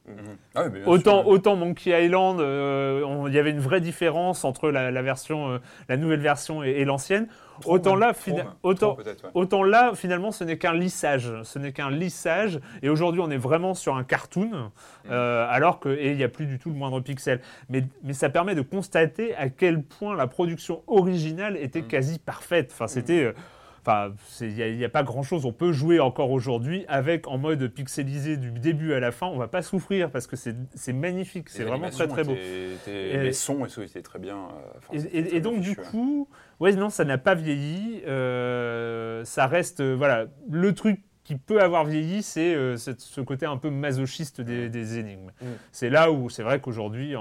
C: Ah oui, mais bien
A: Autant,
C: sûr.
A: autant Monkey Island, euh, il y avait une vraie différence entre la, la version, euh, la nouvelle version et, et l'ancienne. Autant
C: même,
A: là,
C: trop
A: autant,
C: trop peut-être, ouais.
A: autant là, finalement, ce n'est qu'un lissage. Ce n'est qu'un lissage. Et aujourd'hui, on est vraiment sur un cartoon,
C: Mm.
A: euh, alors que et il n'y a plus du tout le moindre pixel. Mais, mais ça permet de constater à quel point la production originale
C: Mm.
A: était quasi parfaite. Enfin, c'était. Enfin, il n'y a, pas grand-chose. On peut jouer encore aujourd'hui avec en mode pixelisé du début à la fin. On va pas souffrir parce que c'est magnifique. C'est vraiment très très beau. Et-
C: les sons et tout étaient très bien. euh,
A: Et,
C: c'était
A: et-
C: très
A: et
C: bien
A: donc du
C: ouais.
A: coup, ouais, non, ça n'a pas vieilli. Euh, ça reste, euh, voilà, le truc qui peut avoir vieilli, c'est euh, ce côté un peu masochiste des, des énigmes.
B: Mm.
A: C'est là où c'est vrai qu'aujourd'hui,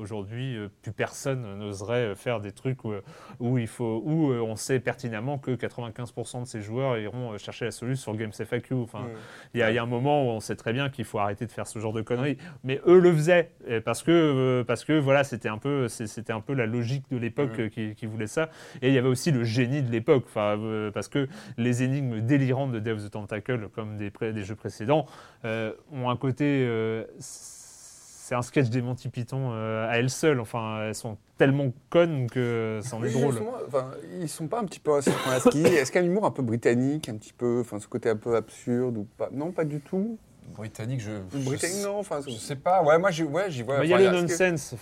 A: aujourd'hui, euh, plus personne n'oserait faire des trucs où, où il faut, où euh, on sait pertinemment que 95% de ces joueurs iront chercher la solution sur Games FAQ. Enfin,
B: Mm.
A: il y, a- il y a un moment où on sait très bien qu'il faut arrêter de faire ce genre de conneries. Mais eux le faisaient parce que, parce que voilà, c'était un, peu- c'était un peu la logique de l'époque euh, qui, qui voulait ça. Et il y avait aussi le génie de l'époque. Enfin, parce que les énigmes délirantes de Death of the Tentacle, comme des, pré- des jeux précédents, euh, ont un côté. euh, c'est un sketch des Monty Python euh, à elles seules. Enfin, elles sont tellement connes que c'en est drôle.
B: Enfin, ils sont pas un petit peu à ce point-là. Est-ce qu'il y a un humour un peu britannique, un petit peu, enfin, ce côté un peu absurde ou pas? Non, pas du tout.
C: Britannique, je.
B: Britannique,
C: je,
B: non. Enfin,
C: Je sais pas. Ouais, moi, j'y ouais, j'y vois.
A: Il y a le
C: il y a-
A: nonsense.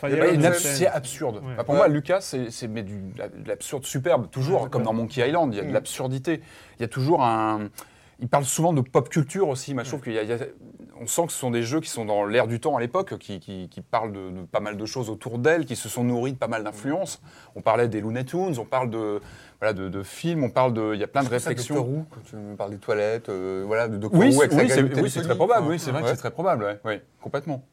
C: C'est absurde.
A: Ouais.
C: Bah, pour
B: Ouais.
C: moi, Lucas, c'est mais du- de l'absurde superbe. Toujours, comme dans Monkey Island, il y a de
B: Mm.
C: l'absurdité. Il y a toujours un. Il parle souvent de pop culture aussi. Moi, je trouve qu'il y a- il y a- On sent que ce sont des jeux qui sont dans l'air du temps à l'époque, qui, qui- qui parlent de, de pas mal de choses autour d'elles, qui se sont nourries de pas mal d'influences. On parlait des Looney Tunes, on parle de, voilà, de, de films, on parle de. Il y a plein de réflexions.
B: Who, quand tu me parles des toilettes, euh, voilà, de Doctor
C: Oui,
B: Who avec
C: oui, c'est- oui, très probable. Oui, c'est vrai que c'est très probable. ouais, ouais, complètement.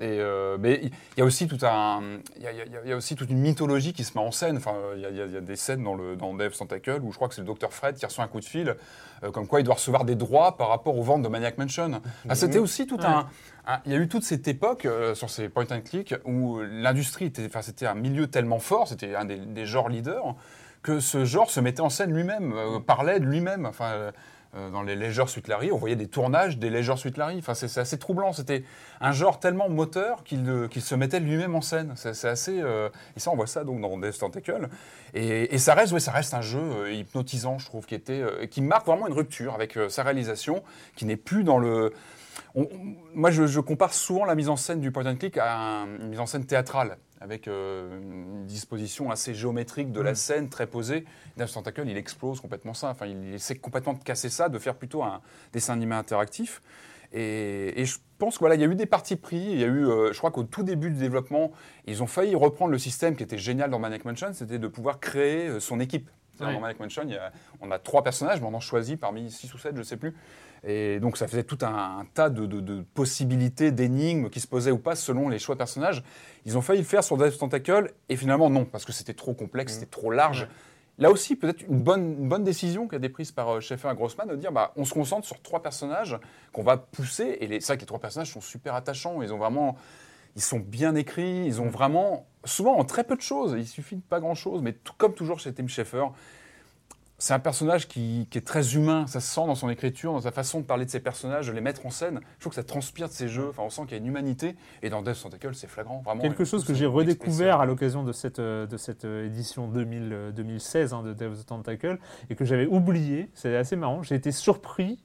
C: Et euh, mais il y a aussi tout un, il y a, il y a- il y a aussi toute une mythologie qui se met en scène. Enfin, il y a, y des scènes dans le dans Death Tentacle où je crois que c'est le docteur Fred qui reçoit un coup de fil, euh, comme quoi il doit recevoir des droits par rapport aux ventes de Maniac Mansion. Ah, c'était aussi tout un- Il y a eu toute cette époque euh, sur ces point and click où l'industrie était, enfin, c'était un milieu tellement fort, c'était un des, des genres leaders que ce genre se mettait en scène lui-même, euh, parlait de lui-même. Enfin. Euh, dans les Leisure Suite on voyait des tournages des Leisure Suite Larry. Enfin, c'est assez troublant. C'était un genre tellement moteur qu'il euh, se mettait lui-même en scène. C'est assez. euh, et ça, on voit ça donc dans Death Tentacle. Et, et ça reste, ça reste un jeu hypnotisant, je trouve, qui était, qui marque vraiment une rupture avec sa réalisation, qui n'est plus dans le. moi, je, compare souvent la mise en scène du point and click à un- une mise en scène théâtrale, avec euh, une disposition assez géométrique de la scène, très posée. Death Tentacle, il explose complètement ça. Enfin, il essaie complètement de casser ça, de faire plutôt un dessin animé interactif. Et, et je pense qu'il voilà, il y a eu des parties pris. Il y a eu, euh, je crois qu'au tout début du développement, ils ont failli reprendre le système qui était génial dans Maniac Mansion, c'était de pouvoir créer euh, son équipe. Dans Maniac Mansion, il y a- on a trois personnages, mais on en choisit parmi six ou sept, je ne sais plus. Et donc ça faisait tout un, un tas de, de- de possibilités, d'énigmes qui se posaient ou pas selon les choix de personnages. Ils ont failli le faire sur Death Tentacle, et finalement non, parce que c'était trop complexe, c'était trop large. Là aussi, peut-être une bonne, une bonne décision qui a été prise par euh, Schaeffer et Grossman de dire bah, on se concentre sur trois personnages qu'on va pousser. Et c'est vrai que les trois personnages sont super attachants. Ils ont vraiment. Ils sont bien écrits. Ils ont vraiment. Souvent en très peu de choses. Il suffit de pas grand-chose. Mais tout, comme toujours chez Tim Schaeffer, c'est un personnage qui, qui est très humain. Ça se sent dans son écriture, dans sa façon de parler de ses personnages, de les mettre en scène. Je trouve que ça transpire de ses jeux. Enfin, on sent qu'il y a une humanité. Et dans Death Tentacle, c'est flagrant. Vraiment.
A: Quelque chose que j'ai redécouvert à l'occasion de cette, euh, de cette euh, édition 2000, euh, 2016 hein, de Death Tentacle et que j'avais oublié. C'est assez marrant. J'ai été surpris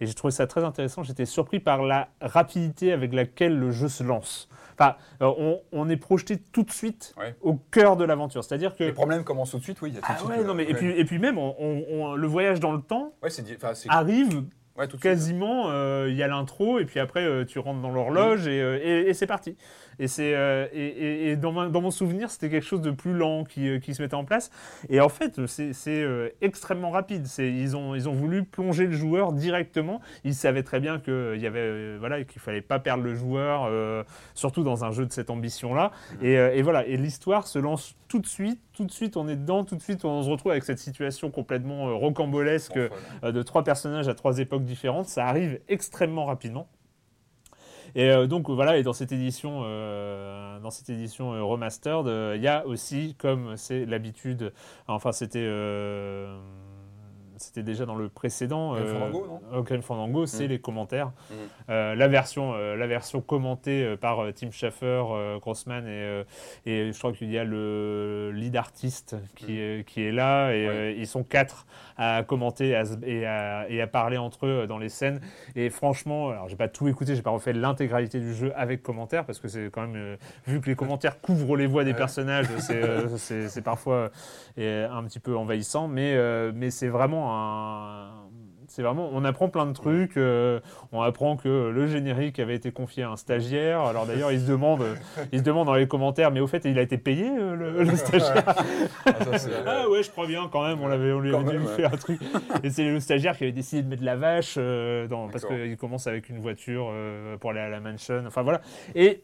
A: et j'ai trouvé ça très intéressant. J'étais surpris par la rapidité avec laquelle le jeu se lance. Enfin, euh, on, on est projeté tout de suite
C: Ouais.
A: au cœur de l'aventure. C'est-à-dire que.
C: Les problèmes commencent tout de suite, oui. Il y a tout de
A: Ah
C: suite,
A: ouais, non, mais, et, puis, et puis même, on- on- on- le voyage dans le temps arrive
C: ouais, tout
A: quasiment, euh, il y a l'intro, et puis après, euh, tu rentres dans l'horloge, et, euh, et- et c'est parti. Et, c'est, euh, et, et- et dans, ma- dans mon souvenir, c'était quelque chose de plus lent qui, euh, qui se mettait en place. Et en fait, c'est, euh, extrêmement rapide. C'est, ils, ont, ils ont voulu plonger le joueur directement. Ils savaient très bien que, il y avait, euh, voilà, qu'il fallait pas perdre le joueur, euh, surtout dans un jeu de cette ambition-là. Et, euh, et voilà, et l'histoire se lance tout de suite. Tout de suite, on est dedans. Tout de suite, on se retrouve avec cette situation complètement euh, rocambolesque euh, de trois personnages à trois époques différentes. Ça arrive extrêmement rapidement. Et euh, donc voilà, et dans cette édition, euh, dans cette édition euh, remastered, il y a aussi, comme c'est l'habitude, enfin c'était, c'était déjà dans le précédent.
C: Grim
A: euh,
C: Fandango,
A: euh, Fandango, c'est
C: Mm.
A: les commentaires.
C: Mm.
A: Euh, la version, la version commentée par Tim Schafer, Grossman et, et je crois qu'il y a le lead artiste qui, est, qui est là et.
C: Ouais.
A: ils sont quatre à commenter à et, à, et à parler entre eux dans les scènes. Et franchement, alors j'ai pas tout écouté, j'ai pas refait l'intégralité du jeu avec commentaires parce que c'est quand même vu que les commentaires couvrent les voix des
C: Ouais.
A: personnages, c'est parfois un petit peu envahissant, mais mais c'est vraiment un c'est vraiment, on apprend plein de trucs. euh, on apprend que le générique avait été confié à un stagiaire. Alors d'ailleurs, il se demande, il se demande dans les commentaires, mais au fait, il a été payé euh, le, le stagiaire.
C: Ah, ça,
A: Ah ouais, je crois bien quand même. On l'avait, on lui avait dû fait un truc. Et c'est le stagiaire qui avait décidé de mettre de la vache euh, dans, parce qu'il commence avec une voiture pour aller à la mansion. Enfin voilà. Et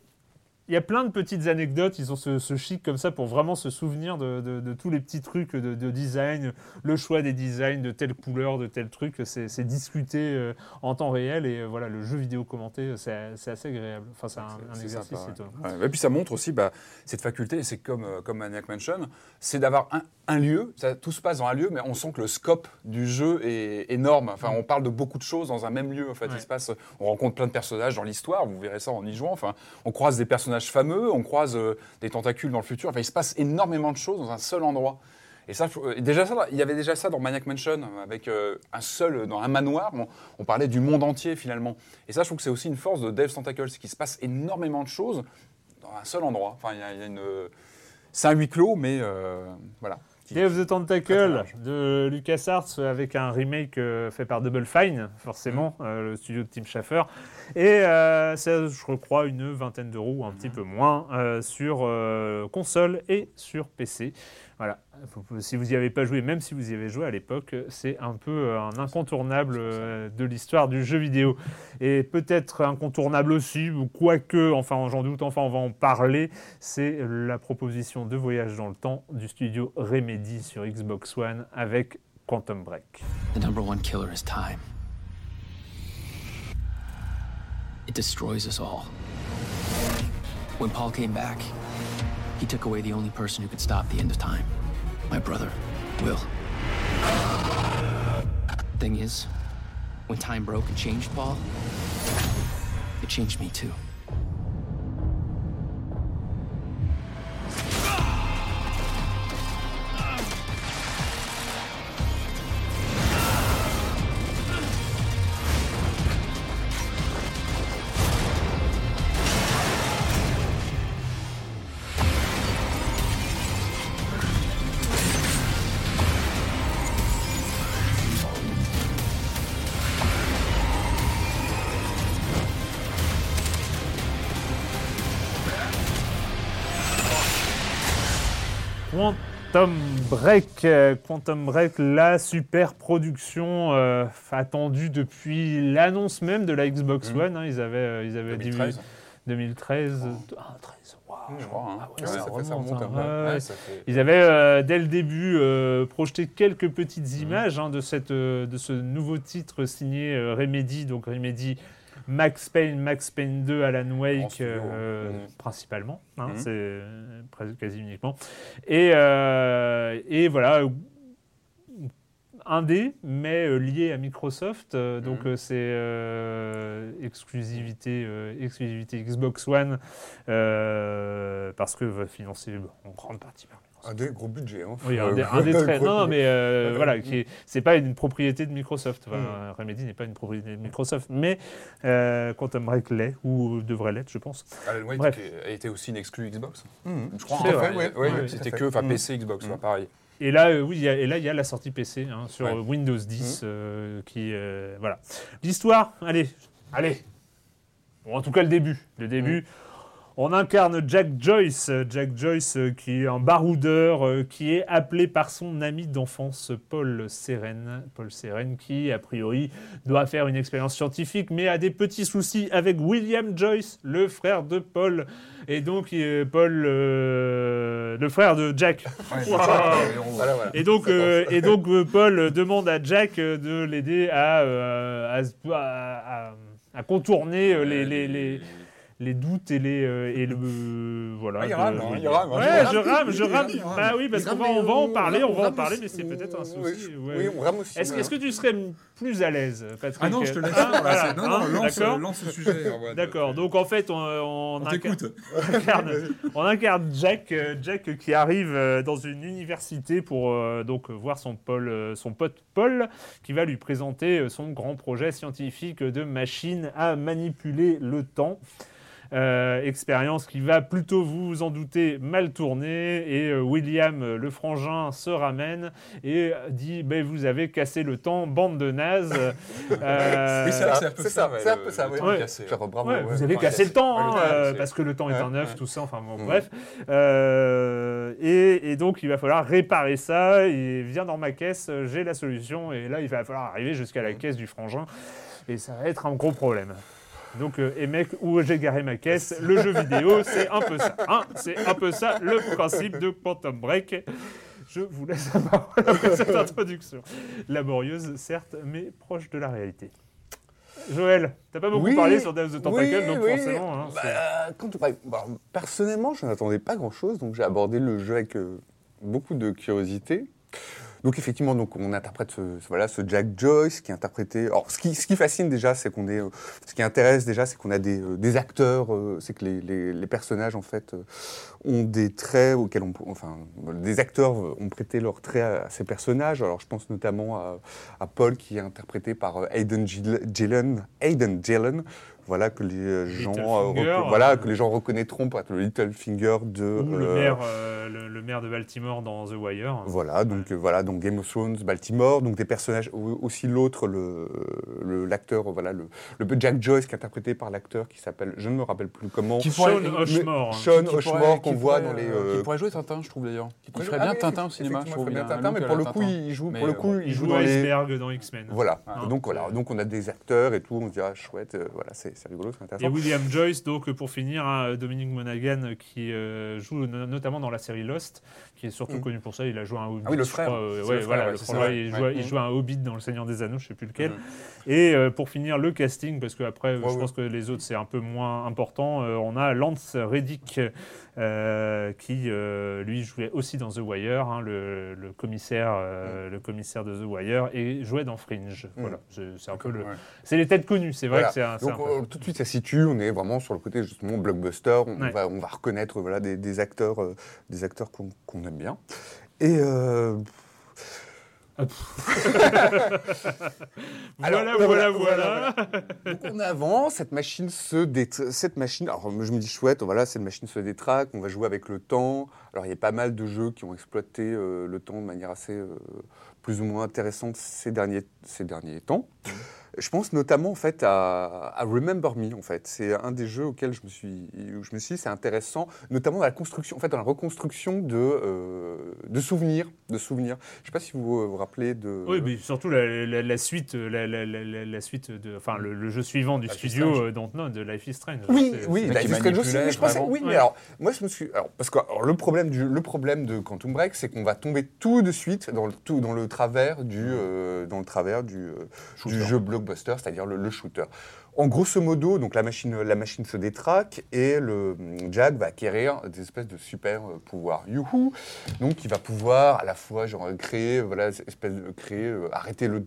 A: il y a plein de petites anecdotes. Ils ont ce, ce chic comme ça pour vraiment se souvenir de, de- de tous les petits trucs de, de design, le choix des designs de telle couleur, de tel truc. C'est, discuté euh, en temps réel et euh, voilà, le jeu vidéo commenté, c'est, c'est assez agréable. Enfin, c'est un, exercice
C: sympa, ouais. Ouais, Et puis ça montre aussi bah, cette faculté, c'est comme, euh, comme Maniac Mansion, c'est d'avoir un, un lieu, ça, tout se passe dans un lieu, mais on sent que le scope du jeu est énorme. Enfin, on parle de beaucoup de choses dans un même lieu. En fait,
A: Ouais.
C: il se passe, on rencontre plein de personnages dans l'histoire, vous verrez ça en y jouant. Enfin, on croise des personnages fameux, on croise euh, des tentacules dans le futur. Enfin, il se passe énormément de choses dans un seul endroit. Et ça, euh, déjà ça, il y avait déjà ça dans Maniac Mansion, avec euh, un seul, dans un manoir, on, parlait du monde entier finalement. Et ça, je trouve que c'est aussi une force de Dave's Tentacle, c'est qu'il se passe énormément de choses dans un seul endroit. Enfin, il y a, une, c'est un huis clos, mais voilà.
A: Day of the Tentacle de LucasArts avec un remake euh, fait par Double Fine, forcément,
C: Mm.
A: euh, le studio de Tim Schafer. Et euh, c'est, je crois, une vingtaine d'euros un
C: Mm.
A: petit peu moins sur console et sur PC. Voilà. Si vous n'y avez pas joué, même si vous y avez joué à l'époque, c'est un peu euh, un incontournable euh, de l'histoire du jeu vidéo. Et peut-être incontournable aussi, ou quoique, enfin j'en doute, enfin on va en parler, c'est la proposition de voyage dans le temps du studio Remedy sur Xbox One avec Quantum Break.
H: The number one killer is time. It destroys us all. When Paul came back, he took away the only person who could stop the end of time my brother, Will. Thing is, when time broke and changed Paul, it changed me too.
A: Break, euh, Quantum Break, la super production euh, attendue depuis l'annonce même de la Xbox
C: Mhm.
A: One. hein. ils avaient, euh, ils avaient dit
C: 2013,
A: 2013. Ah, 13, waouh.
C: je crois. hein.
A: Ah ouais,
C: Ouais,
A: ça
C: ça, fait, ça
A: remonte,
C: remonte
A: hein.
C: un peu.
A: Ouais,
C: Ouais,
A: ouais.
C: ça fait-
A: Ils avaient euh, dès le début euh, projeté quelques petites
C: Mhm.
A: images hein, de, cette, euh, de ce nouveau titre signé euh, Remedy, donc Remedy Max Payne, Max Payne 2, Alan Wake
C: studio,
A: euh, principalement, hein,
C: Mhm.
A: c'est euh, presque quasi uniquement. Et, euh, et voilà, indé, mais euh, lié à Microsoft. euh, donc
C: Mhm.
A: euh, c'est euh, exclusivité, euh, exclusivité Xbox One euh, parce que va financer en grande partie par Microsoft.
B: Un des gros budgets. Hein.
A: Oui, un des, un
B: gros-
A: Non, mais euh, voilà, qui est- c'est pas une propriété de Microsoft. Enfin,
B: Mm.
A: Remedy n'est pas une propriété de Microsoft, mais euh, Quantum Break l'est, ou devrait l'être, je pense.
C: Alan Wake
A: Bref.
C: été aussi une exclue Xbox.
B: Mhm.
C: Je crois. Hein,
A: vrai,
C: enfin,
B: ouais,
C: ouais,
B: ouais,
C: c'était que,
B: Mhm.
C: PC, Xbox,
B: Mhm.
C: pareil.
A: Et là, euh, oui, il y a- et là, il y a la sortie PC hein, sur
C: Ouais.
A: euh, Windows 10, euh, qui, euh, voilà. L'histoire, allez, allez. Bon, en tout cas, le début. Le début. On incarne Jack Joyce, euh, Jack Joyce euh, qui est un baroudeur, euh, qui est appelé par son ami d'enfance Paul Seren, Paul Seren qui a priori doit faire une expérience scientifique, mais a des petits soucis avec William Joyce, le frère de Paul, et donc euh, Paul, euh, le frère de Jack.
C: Voilà, voilà.
A: Et donc, euh, et donc euh, Paul demande à Jack de l'aider à, euh, à, se- à- à- à contourner euh, les, les, les, les doutes et les euh, et le euh, voilà.
C: Ah, il
A: de-
C: rame, hein, il rame, hein.
A: Ouais, je
B: rame,
A: je
B: rame.
A: Bah oui, parce qu'on va on va en
B: mais
A: parler, on va en parler, mais c'est peut-être un souci. ouais.
B: Oui, on rame aussi.
A: Est-ce est-ce que tu serais plus à l'aise, Patrick
I: Ah non, je te laisse.
A: Ah, voilà,
I: c'est- non, non,
A: hein,
I: lance,
A: d'accord.
I: lance le sujet.
A: D'accord. Donc en fait, on, incarne, on incarne Jack, euh, Jack qui arrive euh, dans une université pour euh, donc voir son, Paul, son pote Paul, qui va lui présenter son grand projet scientifique de machine à manipuler le temps. Euh, expérience qui va plutôt, vous vous en doutez, mal tourner. Et euh, William, euh, le frangin, se ramène et dit ben, Vous avez cassé le temps, bande de nazes. Euh,
I: Oui, c'est un peu
B: C'est
I: ça.
B: ça, c'est un peu ça,
C: le
B: oui.
C: temps
A: Ouais.
C: cassé.
B: Genre, bravo.
A: Ouais,
B: ouais.
A: vous avez cassé le temps,
C: le
A: hein,
C: temps
A: euh, parce que le temps est
B: Ouais,
A: un neuf,
B: ouais.
A: tout ça, enfin bon,
B: Mm.
A: bref. Euh, et, et donc il va falloir réparer ça, et viens dans ma caisse, j'ai la solution, et là il va falloir arriver jusqu'à la caisse du frangin, et ça va être un gros problème. Donc, euh, et mec, où j'ai garé ma caisse Le jeu vidéo, c'est un peu ça. hein. c'est un peu ça le principe de Quantum Break. Je vous laisse la parole après cette introduction. Laborieuse, certes, mais proche de la réalité. Joël, t'as pas beaucoup
B: Oui,
A: parlé sur Death of the Tentacle,
B: oui,
A: donc
B: oui.
A: forcément. hein,
B: Bah, quand on- bah, personnellement, je n'attendais pas grand-chose, donc j'ai abordé le jeu avec euh, beaucoup de curiosité. Donc effectivement, donc on interprète ce, voilà ce Jack Joyce qui est interprété. Alors ce qui, ce qui fascine déjà, c'est qu'on est, euh, ce qui intéresse déjà, c'est qu'on a des, euh, des acteurs, euh, c'est que les, les- personnages en fait ont des traits auxquels on, enfin, des acteurs ont prêté leurs traits à, ces personnages. Alors je pense notamment à, à Paul qui est interprété par Aiden Gill- Gillen, Aiden Gillen. Voilà que les euh, gens, euh,
A: Littlefinger,
B: reconna- voilà
A: euh,
B: que les gens reconnaîtront pour être le Little Finger de
A: Ou le
B: euh,
A: maire, euh, le, le maire de Baltimore dans The Wire.
B: voilà, donc euh, voilà, donc Game of Thrones, Baltimore, donc des personnages au- aussi l'autre, le l'acteur, voilà, le, le Jack Joyce qui est interprété par l'acteur qui s'appelle, je ne me rappelle plus comment,
C: Qui
A: Sean Hoshmore. hein.
B: Sean
C: qui
B: qu'on voit
C: pourrait,
B: dans les.
C: euh,
B: euh,
C: Qui pourrait jouer Tintin, je trouve d'ailleurs. Qui ferait
B: ah
C: bien
B: oui,
C: Tintin au cinéma, je trouve.
B: bien Tintin, mais pour le coup, il joue, pour le
C: euh,
B: coup,
A: Il joue
B: dans les.
A: Iceberg dans X-Men.
B: Voilà.
A: Ah.
B: donc voilà, donc on a des acteurs et tout, on se dit ah chouette, euh, voilà, c'est c'est rigolo, c'est
A: Et. William Joyce, donc pour finir, hein, Dominique Monaghan qui euh, joue no- notamment dans la série Lost, qui est surtout
B: Mm.
A: connu pour ça. Il a joué un Hobbit.
C: Ah oui, le frère.
A: crois, euh, ouais,
C: le frère,
A: voilà,
C: ouais,
A: le
C: c'est
A: frère,
C: ça,
A: il,
C: ouais.
A: joue,
C: Ouais.
A: il joue un Hobbit dans Le Seigneur des Anneaux, je sais plus lequel.
C: Mhm.
A: Et euh, pour finir, le casting, parce qu'après, je pense que les autres, c'est un peu moins important. on a Lance Reddick, qui lui jouait aussi dans The Wire, hein, le, le commissaire, euh, le commissaire de The Wire, et jouait dans Fringe. Voilà, c'est un peu le. C'est les têtes connues, c'est vrai
B: Voilà.
A: que c'est un. c'est
B: Donc tout de suite ça situe, on est vraiment sur le côté justement blockbuster, on,
A: Ouais.
B: va, on va reconnaître voilà, des, des acteurs, euh, des acteurs qu'on qu'on aime bien. Et euh,
A: Voilà,
B: Alors,
A: voilà,
B: voilà,
A: voilà.
B: Donc on avance, cette machine se dé... cette machine, alors je me dis chouette, voilà, cette machine se détraque, on va jouer avec le temps. Alors il y a pas mal de jeux qui ont exploité euh, le temps de manière assez euh, plus ou moins intéressante ces derniers, ces derniers temps. Je pense notamment en fait à, à Remember Me en fait. C'est un des jeux auxquels je me suis, où je me suis c'est intéressant, notamment dans la construction, en fait dans la reconstruction de, euh, de souvenirs, de souvenirs. Je sais pas si vous euh, vous rappelez de.
A: Oui, mais surtout la, la- la suite, la, la- la- la- la suite de, enfin le, le jeu suivant du
C: Life
A: studio
C: Strange.
A: euh, Dontnod, de Life is Strange.
B: Oui,
A: C'est-
B: oui, Life is Strange aussi, mais je pensais, oui, mais
A: Ouais.
B: alors, moi je me suis, alors, parce que alors, le problème du, le problème de Quantum Break, c'est qu'on va tomber tout de suite dans le tout dans le travers du, euh, dans le travers du, euh, du jeu c'est-à-dire le, shooter. En grosso modo, donc la machine, se détraque et le Jack va acquérir des espèces de super euh, pouvoirs. Youhou Donc il va pouvoir à la fois genre créer, voilà, espèce de créer, euh, arrêter le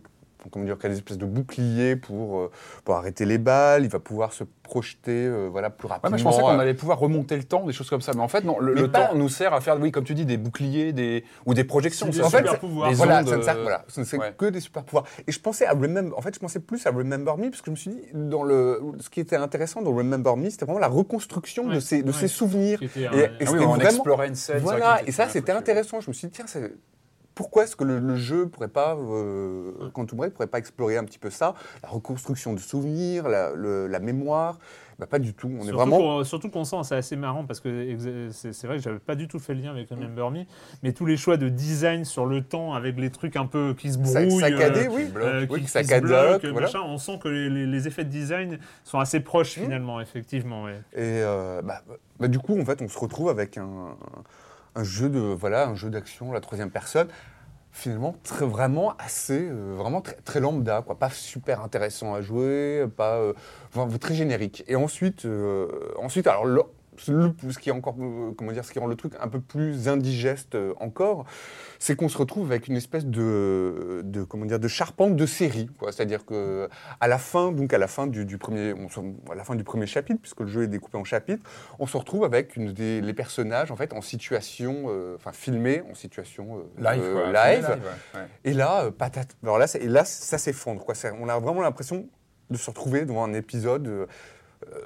B: comment dire, créer des espèces de boucliers pour, euh, pour arrêter les balles, il va pouvoir se projeter euh, voilà, plus
C: Ouais,
B: rapidement.
C: je pensais qu'on allait pouvoir remonter le temps, des choses comme ça. Mais en fait, non, le,
B: Mais
C: le
B: pas-
C: temps nous sert à faire, oui, comme tu dis, des boucliers des, ou des projections.
A: C'est des
B: en fait,
A: pouvoirs.
C: des
B: voilà,
C: ondes,
B: ça ne sert,
C: euh,
B: voilà, ce ne c'est
C: ouais.
B: que des super pouvoirs. Et je pensais à Remember, en fait, je pensais plus à Remember Me parce que je me suis dit, dans le, ce qui était intéressant dans Remember Me, c'était vraiment la reconstruction
A: Ouais,
B: de ces, de
A: ouais.
B: ces souvenirs.
A: Qui était
B: Et- et
C: Ah oui, on
B: vraiment-
C: explorait une scène.
B: Voilà,
C: ça, qui
B: et ça
C: était
B: c'était intéressant. Je me suis dit, tiens, c'est- pourquoi est-ce que le, le jeu pourrait pas, euh, Quantum Break pourrait pas explorer un petit peu ça, la reconstruction de souvenirs, la, le- la mémoire? Bah, Pas du tout. On est
A: Surtout
B: vraiment.
A: qu'on- surtout qu'on sent, c'est assez marrant parce que c'est vrai que j'avais pas du tout fait le lien avec Remember Me, mais tous les choix de design sur le temps avec les trucs un peu qui se brouillent,
B: saccadé,
A: euh,
B: oui.
A: euh,
B: Oui,
A: qui, qui se
B: cadeloque,
A: bloquent,
B: voilà.
A: machin, on sent que les, les- les effets de design sont assez proches
B: Mmh.
A: finalement, effectivement. ouais.
B: Et euh, bah, bah, du coup, en fait, on se retrouve avec un, un jeu de voilà, un jeu d'action, la troisième personne. finalement très, vraiment assez euh, vraiment très, lambda quoi pas super intéressant à jouer pas euh, très générique et ensuite euh, ensuite alors le- ce qui est encore euh, comment dire ce qui rend le truc un peu plus indigeste euh, encore c'est qu'on se retrouve avec une espèce de, de comment dire de charpente de série c'est-à-dire que à la fin donc à la fin du, du premier on se- à la fin du premier chapitre puisque le jeu est découpé en chapitres on se retrouve avec une des, les personnages en fait en situation euh, enfin filmés en situation euh,
C: Live,
B: euh,
C: quoi.
B: live.
C: Filmé ouais, ouais.
B: Et là, euh, patate. Alors là, et là, ça s'effondre. Quoi. On a vraiment l'impression de se retrouver devant un épisode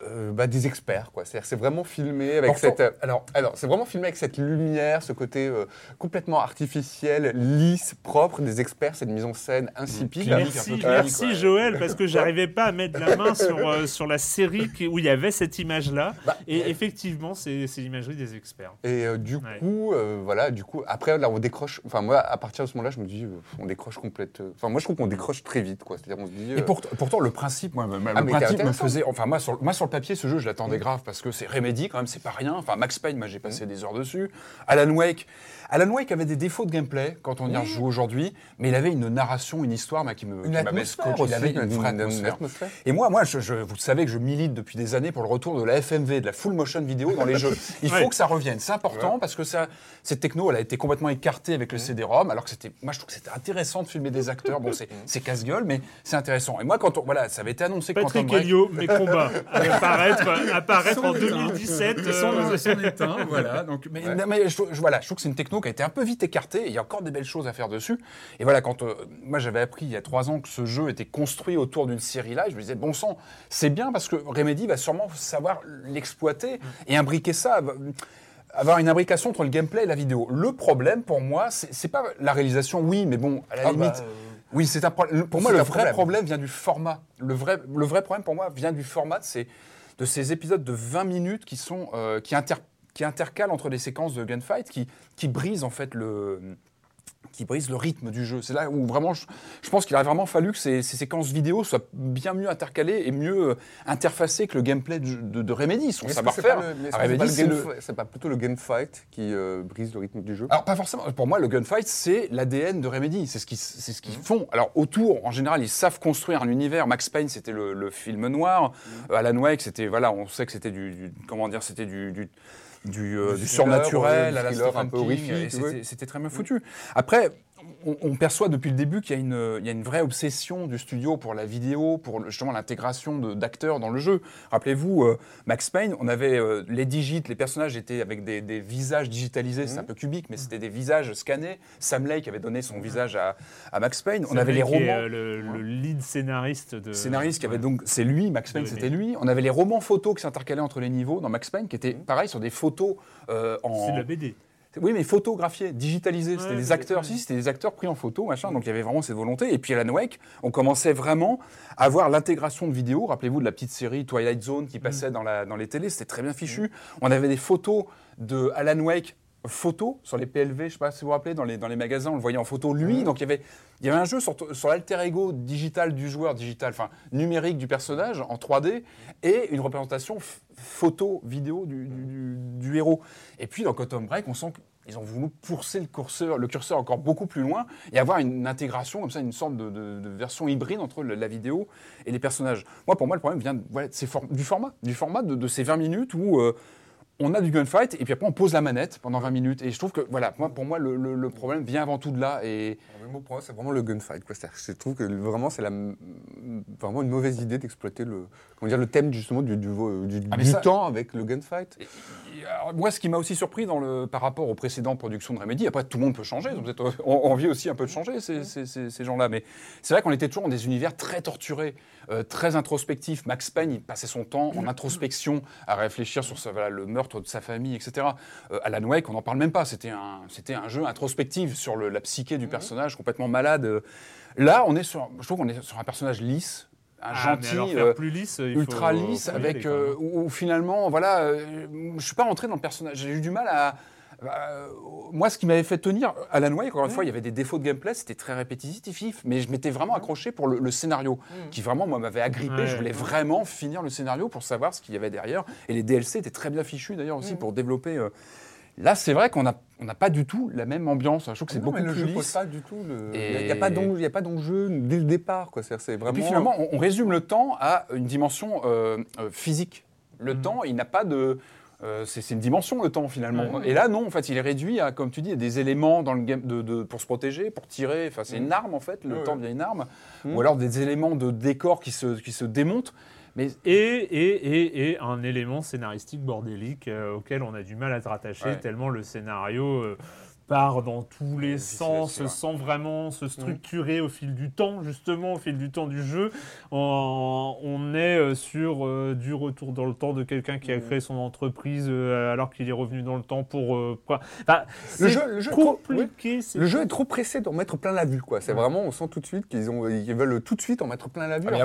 B: euh, bah, des experts. Quoi. C'est vraiment filmé avec cette. euh, alors, alors, c'est vraiment filmé avec cette lumière, ce côté euh, complètement artificiel, lisse, propre des experts, cette mise en scène insipide.
A: Merci, merci. Joël, parce que j'arrivais pas à mettre la main sur, euh, sur la série qui- où il y avait cette image-là.
B: Bah,
A: et effectivement, c'est c'est l'imagerie des experts.
B: Et euh, du
A: Ouais.
B: coup, euh, voilà, du coup, après, là, on décroche. Enfin, moi, à partir de ce moment-là, je me dis, euh, on décroche complète. Enfin, moi, je trouve qu'on décroche très vite, quoi. C'est-à-dire, on se dit.
C: Et pour- pourtant, le principe, moi,
B: Ah,
C: le
B: mais
C: principe me faisait. Enfin, moi sur, moi, sur le papier, ce jeu, je l'attendais grave parce que c'est Remedy, quand même, c'est pas rien. Enfin, Max Payne, moi, j'ai passé des heures dessus. Alan Wake. Alan Wake avait des défauts de gameplay quand on y rejoue aujourd'hui, mais il avait une narration, une histoire moi, qui me
B: une
C: qui m'avait scotché. Il avait une vraie
B: une
C: atmosphère.
B: atmosphère.
C: Et moi, moi je, je- vous savez que je milite depuis des années pour le retour de la FMV, de la full motion vidéo dans les jeux. Il faut
A: Ouais.
C: que ça revienne. C'est important parce que ça, cette techno, elle a été complètement écartée avec le CD-ROM, alors que c'était, moi, je trouve que c'était intéressant de filmer des acteurs. Bon, c'est, c'est casse-gueule, mais c'est intéressant. Et moi, quand on, voilà, ça avait été annoncé que
A: Patrick Helio, mes combats, apparaître, apparaître en
I: Son éteint.
A: 2017.
I: Ils sont
A: euh,
I: dans son éteint, voilà. Donc, mais,
C: Mais, mais je, je- voilà, je trouve que c'est une techno qui a été un peu vite écartée. et Il y a encore des belles choses à faire dessus. Et voilà, quand euh, moi j'avais appris il y a trois ans que ce jeu était construit autour d'une série live, je me disais bon sang, c'est bien parce que Remedy va sûrement savoir l'exploiter et imbriquer ça. Avoir une imbrication entre le gameplay et la vidéo. Le problème pour moi, c'est c'est pas la réalisation, oui, mais bon, à la
B: Ah bah,
C: limite.
B: euh,
C: Oui, c'est un problème. Pour moi,
B: c'est
C: le vrai
B: problème.
C: problème vient du format. Le vrai, le vrai problème pour moi vient du format de ces, de ces épisodes de 20 minutes qui, sont, euh, qui, inter- qui intercalent entre des séquences de gunfight qui, qui brisent en fait le qui brise le rythme du jeu. C'est là où vraiment, je, je pense qu'il aurait vraiment fallu que ces, ces séquences vidéo soient bien mieux intercalées et mieux euh, interfacées que le gameplay de, de, de Remedy, son savoir-faire.
B: c'est pas pas plutôt le gunfight qui euh, brise le rythme du jeu?
C: Alors pas forcément. Pour moi, le gunfight, c'est l'ADN de Remedy. C'est ce qu'ils, ce qu'ils font. Alors autour, en général, ils savent construire un univers. Max Payne, c'était le, le film noir. Euh, Alan Wake, c'était voilà, on sait que c'était du, du- comment dire, c'était du, du du, euh,
B: Du
C: du surnaturel, à la Stephen
B: un peu
C: King, c'était, très bien foutu. Après, on, on perçoit depuis le début qu'il y a, une, il y a une vraie obsession du studio pour la vidéo, pour justement l'intégration d'acteurs dans le jeu. Rappelez-vous, euh, Max Payne, on avait euh, les digits, les personnages étaient avec des, des visages digitalisés, c'est un peu cubique, mais c'était des visages scannés. Sam Lake avait donné son visage à, à Max Payne. On avait les
A: est,
C: romans
A: euh, le, le lead scénariste de.
C: scénariste qui avait donc c'est lui Max Payne c'était lui on avait les romans photos qui s'intercalaient entre les niveaux dans Max Payne qui étaient pareil sur des photos en
A: C'est de la BD.
C: Oui mais photographiées digitalisées c'était
A: Ouais,
C: des acteurs si c'était des acteurs pris en photo machin. Donc il y avait vraiment cette volonté et puis Alan Wake on commençait vraiment à voir l'intégration de vidéos. Rappelez-vous de la petite série Twilight Zone qui passait dans la dans les télés. C'était très bien fichu. On avait des photos de Alan Wake photos sur les PLV, je sais pas si vous vous rappelez, dans les, dans les magasins, on le voyait en photo lui. Donc il y avait, il y avait un jeu sur, sur l'alter ego digital du joueur, digital, enfin numérique du personnage en 3D et une représentation photo, vidéo du, du- du- du héros. Et puis dans Quantum Break, on sent qu'ils ont voulu pousser le curseur, le curseur encore beaucoup plus loin et avoir une intégration, comme ça, une sorte de, de- de version hybride entre la vidéo et les personnages. Moi, pour moi, le problème vient voilà, de ces for- du format, du format de, de ces 20 minutes où euh, on a du gunfight et puis après on pose la manette pendant 20 minutes. Et je trouve que, voilà, moi, pour moi, le, le- le problème vient avant tout de là. Et
B: moi, pour moi, c'est vraiment le gunfight. Quoi. Je trouve que vraiment, c'est la, vraiment une mauvaise idée d'exploiter le, comment dire, le thème justement du, du, du,
C: Ah, mais
B: du
C: ça-
B: temps avec le gunfight.
C: Et, alors, moi, ce qui m'a aussi surpris dans le, par rapport aux précédentes productions de Remedy, après tout le monde peut changer, donc vous êtes euh, en- envie aussi un peu de changer ces, ces- ces- ces gens-là, mais c'est vrai qu'on était toujours dans des univers très torturés, euh, très introspectifs. Max Payne, il passait son temps en introspection à réfléchir sur sa- voilà, le meurtre de sa famille, etc. Euh, Alan Wake, on n'en parle même pas, c'était un, c'était un jeu introspectif sur le- la psyché du personnage, complètement malade. Euh, Là, on est sur, je trouve qu'on est sur un personnage lisse, un
A: Ah,
C: gentil.
A: alors
C: euh,
A: faire plus lisse, il
C: ultra
A: faut-
C: lisse,
A: faut
C: avec
A: aller,
C: euh, où, où finalement, voilà, euh, je suis pas rentré dans le personnage. J'ai eu du mal à. À- moi, ce qui m'avait fait tenir Alan Wake, encore une fois, il y avait des défauts de gameplay, c'était très répétitif, mais je m'étais vraiment accroché pour le, le scénario, qui vraiment, moi, m'avait agrippé.
A: Ouais.
C: Je voulais vraiment finir le scénario pour savoir ce qu'il y avait derrière. Et les DLC étaient très bien fichus, d'ailleurs, aussi, pour développer. euh, Là, c'est vrai qu'on n'a on pas du tout la même ambiance. Je trouve que c'est
B: Non,
C: beaucoup
B: mais le
C: plus
B: jeu
C: lisse.
B: pose pas du tout le. Il n'y a, pas d'enjeu- il y a pas d'enjeu dès le départ, quoi. C'est c'est
C: Et puis finalement, on, on résume le temps à une dimension euh, euh, physique. Le
B: Mm.
C: temps, il n'a pas de. Euh, c'est une dimension, le temps, finalement. Et là, non, en fait, il est réduit à, comme tu dis, à des éléments dans le game de, de- pour se protéger, pour tirer. Enfin, c'est une arme, en fait. Le
B: Mm.
C: Temps devient une arme.
B: Mm.
C: Ou alors des éléments de décor qui se, qui se démontent. Mais
A: Et, et, et, et un élément scénaristique bordélique euh, auquel on a du mal à se rattacher,
C: Ouais.
A: tellement le scénario euh, part dans tous les sens, sans vraiment
B: Mm.
A: se structurer au fil du temps, justement, au fil du temps du jeu. On, on est euh, sur euh, du retour dans le temps de quelqu'un qui a
B: Mm.
A: créé son entreprise euh, alors qu'il est revenu dans le temps pour... euh, quoi. Enfin,
B: Le jeu- le jeu est trop-
A: compliqué.
B: Le jeu est trop pressé d'en mettre plein la vue, quoi. C'est vraiment, on sent tout de suite qu'ils ont, ils veulent tout de suite en mettre plein la vue.
C: Ah,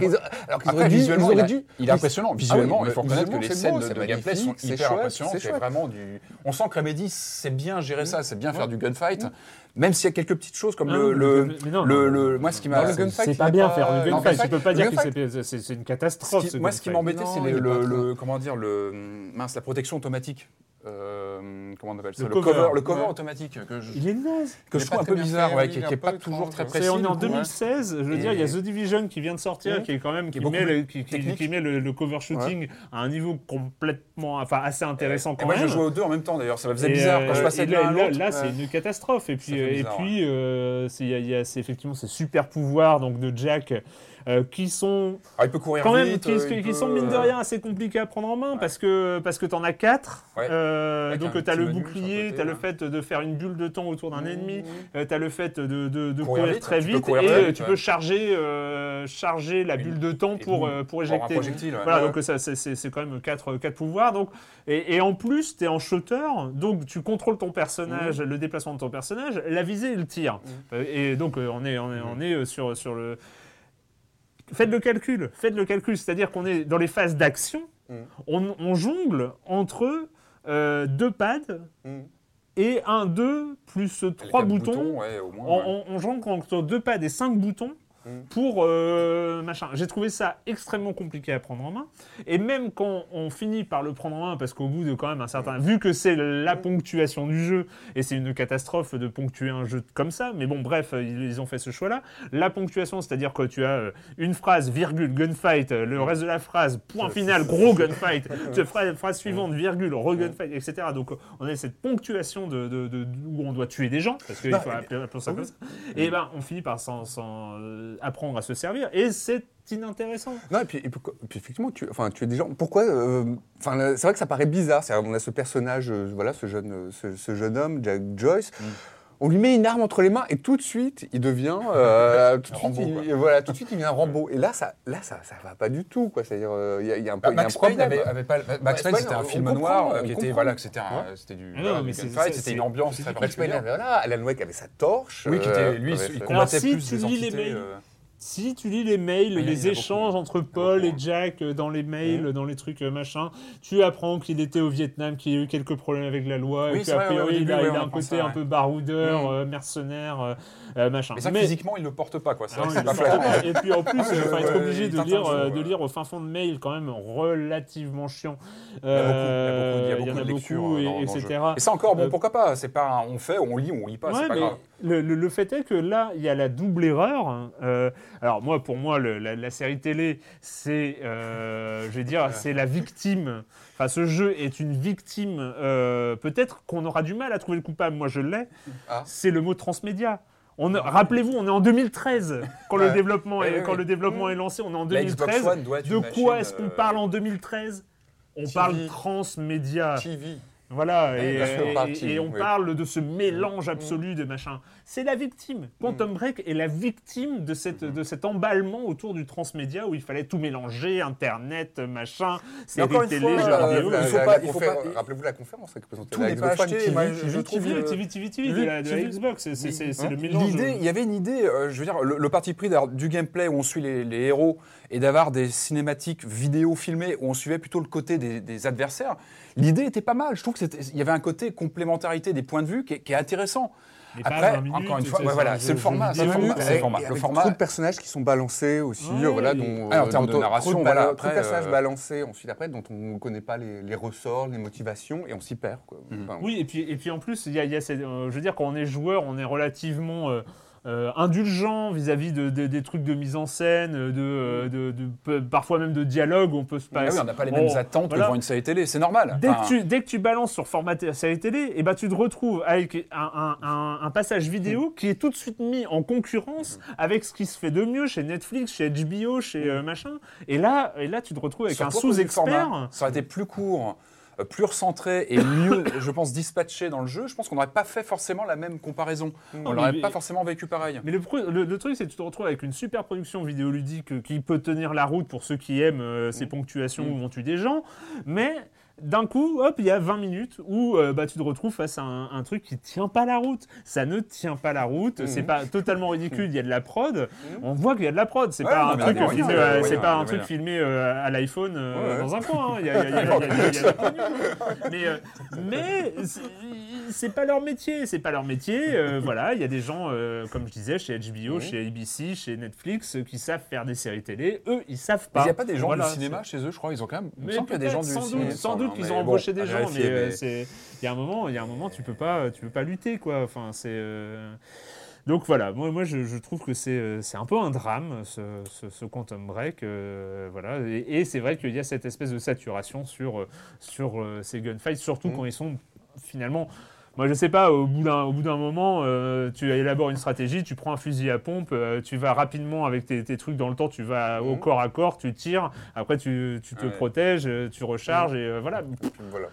B: alors qu'ils auraient dû,
C: visuellement,
B: ils auraient
C: il, a-
B: dû-
C: il est impressionnant.
B: Ah oui,
C: Visuellement, il
B: mais
C: faut reconnaître que les
B: visuellement,
C: scènes
B: c'est
C: de, gameplay
B: c'est
C: sont hyper impressionnantes. vraiment du. On sent que Remedy sait bien gérer ça, c'est bien faire du gunfight. Même s'il y a quelques petites choses comme
A: Non,
C: le, le,
A: non,
C: le- le- moi ce qui m'a
B: le gunfight,
A: C'est pas bien
B: pas-
A: faire du
B: non,
A: gunfight. Tu peux pas dire que c'est- c'est c'est une
C: Ce
A: catastrophe.
C: qui-
A: ce
C: moi, ce qui m'embêtait, c'est le- comment dire, le, mince, la protection automatique. Euh, comment on appelle ça
A: Le
C: Le,
A: cover.
C: cover, le cover
B: Ouais.
C: automatique que je,
A: Il est naze.
C: que je trouve un peu bizarre,
B: fait,
C: ouais,
B: oui,
C: qui
B: il est
C: qui est
B: un peu
C: pas toujours très précis.
A: On est en
C: coup,
A: 2016, je veux dire, il y a The Division qui vient de sortir, qui est quand même qui, met, le,
C: plus
A: qui, qui-
C: technique.
A: qui met le, le cover shooting à un niveau complètement, enfin assez intéressant
C: Et
A: quand
C: moi,
A: même.
C: je jouais aux deux en même temps d'ailleurs, ça me faisait
A: Et,
C: bizarre
A: euh,
C: quand je passais
A: et
C: de
A: là,
C: l'un à
A: là,
C: l'autre.
A: là, c'est une catastrophe. Et puis,
C: fait
A: et puis, euh, c'est- il y a, effectivement ces super pouvoirs donc de Jack euh, qui sont
C: Ah, il peut courir
A: quand même
C: vite,
A: qui,
C: euh,
A: qui-
C: il
A: qui
C: peut,
A: sont mine de
C: euh,
A: rien assez compliqués à prendre en main parce que parce que t'en as quatre.
C: Ouais.
A: Euh,
C: Avec
A: donc tu as le bouclier, tu as le fait de faire une bulle de temps autour d'un
B: Mmh,
A: ennemi,
B: mmh.
A: tu as le fait de, de- de
C: Courir
A: courir,
C: vite,
A: très vite
C: courir
A: et euh,
C: vite,
A: tu
C: ouais.
A: peux charger euh, charger la
C: Une-
A: bulle de temps pour euh, pour
C: pour un
A: éjecter.
C: projectile, ouais.
A: Voilà
C: Ouais.
A: donc ça c'est- quand même quatre quatre pouvoirs donc et, et en plus tu es en shooter donc tu contrôles ton personnage, le déplacement de ton personnage, la visée et le tir. Euh, Et donc euh, on est on est on est euh, sur sur le Faites le calcul, faites le calcul, c'est-à-dire qu'on est dans les phases d'action,
B: Mm.
A: on, on jongle entre euh, deux pads
B: Mm.
A: et un, deux, plus trois boutons.
C: ouais, au moins,
A: On,
C: ouais.
A: on- on deux pads et cinq boutons. Pour euh, machin. J'ai trouvé ça extrêmement compliqué à prendre en main. Et même quand on finit par le prendre en main, parce qu'au bout de quand même un certain... Vu que c'est la ponctuation du jeu, et c'est une catastrophe de ponctuer un jeu comme ça, mais bon, bref, ils, ils ont fait ce choix-là. La ponctuation, c'est-à-dire que tu as euh, une phrase, virgule, gunfight, euh, le reste de la phrase, point final, gros gunfight, tu phrase, phrase suivante, virgule, re-gunfight, etc. Donc on a cette ponctuation de, de- de- où on doit tuer des gens, parce qu'il
B: Bah,
A: faut appeler, appeler ça
B: oui.
A: comme ça. Et ben on finit par s'en- euh, apprendre à se servir, et c'est inintéressant.
B: Non, et puis, et puis, et puis effectivement, tu, enfin, tu es des gens. Pourquoi euh, Enfin, c'est vrai que ça paraît bizarre. On a ce personnage, euh, voilà, ce jeune, euh, ce, ce jeune homme, Jack Joyce.
C: Mm.
B: On lui met une arme entre les mains et tout de suite, il devient, euh, tout de suite,
C: Rambo,
B: il, voilà, tout de suite, il devient Rambo. Et là, ça, là, ça, ça va pas du tout, quoi. C'est-à-dire, euh, il y, a- il y a un
C: Bah,
B: y a
C: Max Payne
B: problème.
C: avait, avait pas. Max
B: Max
C: Payne,
B: Payne,
C: c'était un film
B: comprend,
C: noir euh, qui était
B: comprend.
C: voilà, que c'était un-
B: Ouais.
C: du,
A: Ah
C: voilà, une ambiance très
A: du
B: Max Payne
C: particulière.
B: avait, voilà, Alan Wake avait sa torche.
C: Oui, qui était lui,
B: avait
C: il combattait plus des entités.
A: Si tu lis les mails,
C: il y en a
A: les
C: beaucoup.
A: échanges entre Paul et Jack euh, dans les mails, dans les trucs euh, machin, tu apprends qu'il était au Vietnam, qu'il y a eu quelques problèmes avec la loi,
C: Oui,
A: et
C: ouais, au
A: priori il
C: début,
A: a,
C: ouais,
A: il a
C: on
A: un côté
C: ça,
A: un
C: ouais.
A: peu baroudeur,
C: Mm.
A: euh, mercenaire, euh, machin.
C: Mais ça, physiquement, il le porte pas, quoi.
A: Non,
C: pas
A: pas. Et puis en plus,
C: Ah,
A: il
C: ouais,
A: va être
C: ouais,
A: obligé de lire, euh, de
C: ouais.
A: lire au fin fond de mail quand même relativement chiant.
C: Il y a beaucoup, de lectures,
A: etc.
C: Et ça encore, bon, pourquoi pas C'est pas, on fait, on lit, on lit pas,
A: Ouais,
C: c'est pas grave.
A: Le, le- le fait est que là, il y a la double erreur. hein. Euh, alors moi, pour moi, le- la, la série télé, c'est, euh, je vais dire, c'est la victime. Enfin, ce jeu est une victime. euh, Peut-être qu'on aura du mal à trouver le coupable. Moi, je l'ai.
B: Ah.
A: C'est le mot transmédia. On, Rappelez-vous, on est en 2013 quand le développement,
C: Ouais,
A: est, quand le développement est lancé. On est en
C: La Xbox
A: 2013.
C: One doit être
A: De quoi est-ce qu'on parle en 2013 On
B: TV.
A: parle transmédia.
B: TV.
A: Voilà,
B: Ouais,
A: et,
B: on
A: et-
B: parle
A: et-
B: TV,
A: et on
B: oui.
A: parle de ce mélange absolu de machin. C'est la victime. Quantum Break est la victime de, cette, de cet emballement autour du transmédia où il fallait tout mélanger, Internet, machin, séries
B: encore une
A: télé,
B: fois,
A: jeux
B: euh,
A: vidéo.
B: Rappelez-vous la conférence qui présentait
C: Tout
B: la
C: n'est pas acheté,
B: TV,
C: moi,
B: TV,
C: je trouve
B: TV,
A: TV, TV, TV, TV, de la, de la
C: TV.
A: Xbox, c'est
B: Hein
A: le mélange.
C: L'idée, il y avait une idée, euh, je veux dire, le, le parti pris du gameplay où on suit les, les héros et d'avoir des cinématiques vidéo filmées où on suivait plutôt le côté des, des adversaires. L'idée était pas mal. Je trouve que c'était- il y avait un côté complémentarité des points de vue qui est, qui est intéressant.
A: Pas
C: Après,
A: 20 minutes,
C: encore une fois,
A: c'est-
C: ouais, voilà,
A: c'est
C: le format, c'est le format,
A: euh,
C: c'est le format. Le
B: Avec
C: format,
B: trop de personnages qui sont balancés aussi,
A: Ouais,
B: voilà,
A: et-
B: dont,
C: Ah, en termes
B: dont-
C: de narration,
B: trop de,
C: voilà, après,
B: trop de personnages
C: euh,
B: balancés ensuite après, dont on ne connaît pas les, les ressorts, les motivations, et on s'y perd. Quoi.
C: Mhm.
B: Enfin,
A: Oui, et puis, et puis en plus, il y a, y a cette- euh, je veux dire, quand on est joueur, on est relativement euh, euh, indulgent vis-à-vis de, de- des trucs de mise en scène, de, euh, de, de- peu- parfois même de dialogue. On peut se
C: Ah oui,
A: passer.
C: on n'a pas les mêmes attentes que devant une série télé, c'est normal.
A: Dès,
C: Enfin,
A: que tu, dès que tu balances sur format série télé, et ben tu te retrouves avec un, un- un- un passage
C: Mm.
A: vidéo qui est tout de suite mis en concurrence avec ce qui se fait de mieux chez Netflix, chez HBO, chez euh, machin. Et là, et là, tu te retrouves avec un
C: Surtout
A: sous-expert.
C: Ça aurait été plus court, euh, plus recentré et mieux, je pense, dispatché dans le jeu. Je pense qu'on n'aurait pas fait forcément la même comparaison. On l'aurait
A: mais-
C: pas forcément vécu pareil.
A: Mais le, pro- le- le truc, c'est que tu te retrouves avec une super production vidéoludique euh, qui peut tenir la route pour ceux qui aiment euh,
C: Mm.
A: ces ponctuations où on tue des gens, mais d'un coup, hop, il y a 20 minutes où euh, bah, tu te retrouves face à un, un truc qui tient pas la route. Ça ne tient pas la route,
C: Mm.
A: c'est pas totalement ridicule, il y a de la prod. On voit qu'il y a de la prod, c'est
C: Ouais,
A: pas un truc filmé, euh, pas un truc filmé euh, à l'iPhone euh,
C: Ouais,
A: dans un coin. hein. Il y a- il y a- il y il y pognon. Mais, euh, mais c'est- pas leur métier, c'est pas leur métier. voilà, il y a des gens, comme je disais, chez HBO, chez ABC, chez Netflix, qui savent faire des séries télé. Eux, ils savent pas.
C: il n'y a pas des gens
A: Voilà,
C: du cinéma chez eux, je crois. Ils ont quand même. Il me
A: mais
C: semble qu'il y a des gens du cinéma.
A: Doute, qu'ils ont
C: bon,
A: embauché des
C: à
A: gens,
C: vérifier,
A: mais euh,
C: mais-
A: il y a un moment, il y a un moment, tu peux pas, tu peux pas lutter quoi. Enfin, c'est euh, donc voilà. Moi, moi, je, je trouve que c'est euh, c'est un peu un drame ce, ce, ce Quantum Break, euh, voilà. Et, et c'est vrai qu'il y a cette espèce de saturation sur sur ces gunfights, surtout quand ils sont finalement. Moi, je sais pas, au bout d'un, au bout d'un moment, euh, tu élabores une stratégie, tu prends un fusil à pompe, euh, tu vas rapidement avec tes, tes trucs dans le temps, tu vas au corps à corps, tu tires, après tu, tu te
C: Ouais.
A: protèges, euh, tu recharges, et euh, voilà.
B: Voilà.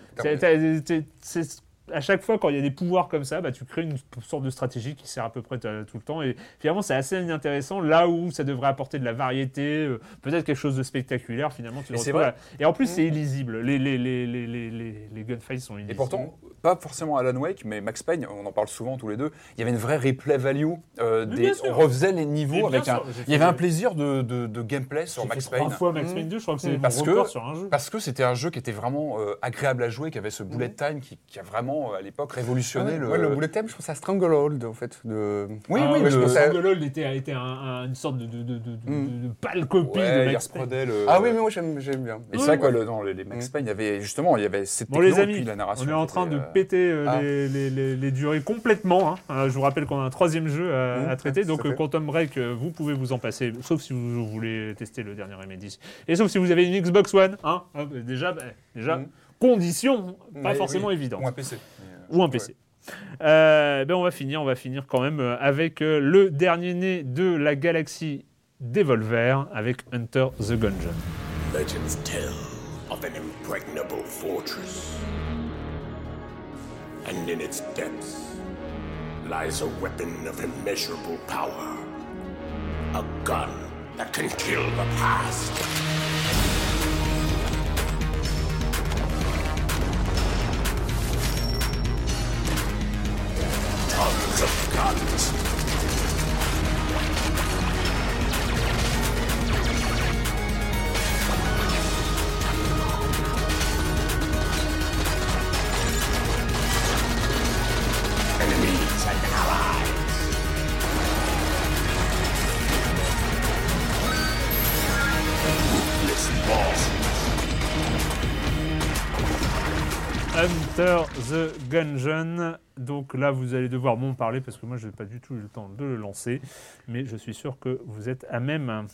A: C'est- à chaque fois, quand il y a des pouvoirs comme ça, bah, tu crées une sorte de stratégie qui sert à peu près tout le temps. Et finalement, c'est assez intéressant. Là où ça devrait apporter de la variété, euh, peut-être quelque chose de spectaculaire, finalement, tu
C: Et c'est
A: retrouves
C: vrai.
A: là. Et en plus, c'est illisible. Les, les, les, les, les, les, les gunfights sont illisibles.
C: Et pourtant, pas forcément Alan Wake, mais Max Payne, on en parle souvent tous les deux, il y avait une vraie replay value. euh, des- on refaisait les niveaux avec
A: sûr,
C: un. Il y avait un plaisir de, de, de gameplay sur Max
A: fait trois
C: Payne.
A: fois Max Payne 2, je crois que c'est
C: Parce
A: mon
C: que-
A: sur un jeu.
C: Parce que c'était un jeu qui était vraiment euh, agréable à jouer, qui avait ce bullet time qui, qui a vraiment, euh, à l'époque, révolutionné
B: Ouais,
C: le.
B: ouais, le bullet time, je pense à Stranglehold, en fait. De...
C: Oui,
A: Ah
C: oui,
A: ouais,
C: le-
A: je pense Stranglehold était, était un- un- une sorte de, de, de, de, de-
B: Mm.
A: de pâle copie
C: Ouais,
A: de
C: il
A: Max Payne.
C: le-
B: Ah oui, mais moi j'aime bien.
C: Et c'est vrai que le- dans les, les Max Payne, il y avait justement, il y avait cette
A: Bon les amis,
C: puis la narration.
A: on est en train
C: était,
A: de
C: euh,
A: péter euh,
B: ah.
A: les, les- les- les durées complètement. hein. Euh, je vous rappelle qu'on a un troisième jeu à, à traiter,
B: tout
A: donc. Quantum Break, vous pouvez vous en passer, sauf si vous voulez tester le dernier Remedy. Et sauf si vous avez une Xbox One, hein, déjà, bah, déjà. Condition pas
C: mais
A: forcément
C: oui,
A: évidente.
C: Ou un PC.
A: Ou un PC. Euh, ben on va finir, on va finir quand même euh, avec euh, le dernier né de la galaxie Devolver avec Hunter the Gungeon.
J: Legends tell of an impregnable fortress. And in its depths lies a weapon of immeasurable power. A gun that can kill the past. Tons of guns. Enemies and allies. Ruthless bosses.
A: Hunter the Gungeon. Donc là, vous allez devoir m'en parler parce que moi, je n'ai pas du tout eu le temps de le lancer. Mais je suis sûr que vous êtes à même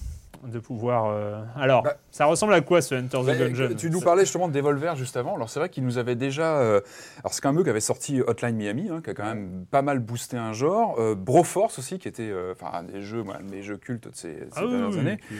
A: de pouvoir. euh, Alors,
C: Bah,
A: ça ressemble à quoi ce Hunter the
C: Bah,
A: Gungeon
C: tu nous parlais justement de Devolver juste avant. Alors c'est vrai qu'il nous avait déjà. euh, alors c'est même eux qui avait sorti Hotline Miami, hein, qui a quand même pas mal boosté un genre. Euh, Broforce aussi, qui était euh, enfin un des jeux, moi, un de mes jeux cultes de ces, ces
A: Ah
C: dernières
A: oui,
C: années.
A: euh,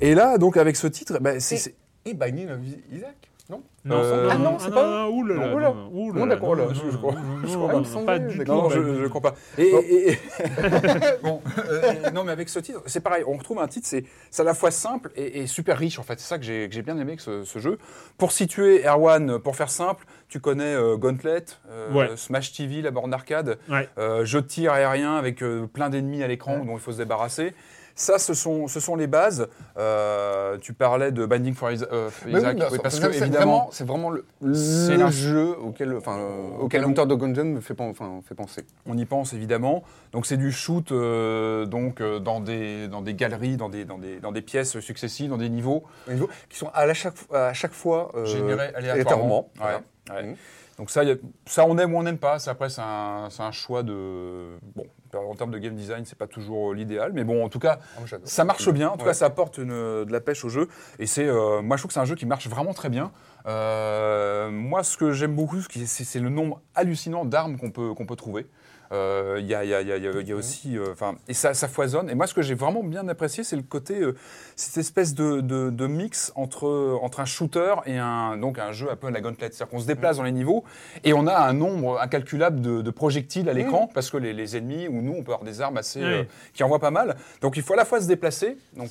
C: Et là, donc avec ce titre, bah, c'est-
B: Et- Et Binding of Isaac Non
A: Non,
C: Euh,
B: ah non, c'est pas
A: là là,
B: Non, oula.
A: là,
B: d'accord, je- je crois.
A: non,
B: Je crois,
A: non, pas du tout.
C: Non, je, je comprends pas. Et, et- et- bon, euh, non, mais avec ce titre, c'est pareil. On retrouve un titre, c'est c'est à la fois simple et, et super riche. En fait, c'est ça que j'ai que j'ai bien aimé avec ce, ce jeu. Pour situer Erwan, pour faire simple, tu connais euh, Gauntlet, euh,
A: Ouais.
C: Smash TV, la borne d'arcade,
A: Ouais.
C: euh, jeu de tir aérien avec euh, plein d'ennemis à l'écran dont il faut se débarrasser. Ça, ce sont, ce sont les bases. Euh, tu parlais de Binding for euh,
B: oui,
C: Isaac,
B: bien
C: oui,
B: sûr,
C: parce
B: parce
C: que
B: c'est
C: évidemment,
B: vraiment, c'est vraiment le, le jeu auquel, enfin, euh, auquel Hunter de Gungeon me fait, enfin, fait penser.
C: on y pense évidemment. Donc c'est du shoot euh, donc euh, dans des dans des galeries, dans des dans des dans des pièces successives, dans des niveaux
B: Des niveaux qui sont à, la chaque, à chaque fois euh,
C: générés aléatoirement.
B: Voilà.
C: Ouais, ouais.
B: Mhm.
C: Donc ça, a- ça on aime ou on n'aime pas. C'est après c'est un, un choix de bon. En termes de game design, c'est pas toujours l'idéal, mais bon, en tout cas,
B: Ah,
C: ça marche bien. En tout
B: Ouais.
C: cas, ça apporte une- de la pêche au jeu. Et c'est, euh, moi, je trouve que c'est un jeu qui marche vraiment très bien. Euh, moi, ce que j'aime beaucoup, c'est c'est le nombre hallucinant d'armes qu'on peut, qu'on peut trouver. Euh, Il y, a, aussi, enfin, et ça, ça foisonne. Et moi, ce que j'ai vraiment bien apprécié, c'est le côté, euh, cette espèce de, de- de mix entre, entre un shooter et un, donc un jeu un peu à la gauntlet. C'est-à-dire qu'on se déplace dans les niveaux et on a un nombre incalculable de, de projectiles à l'écran parce que les, les ennemis ou nous, on peut avoir des armes assez,
A: Oui.
C: euh, qui envoient pas mal. Donc il faut à la fois se déplacer, donc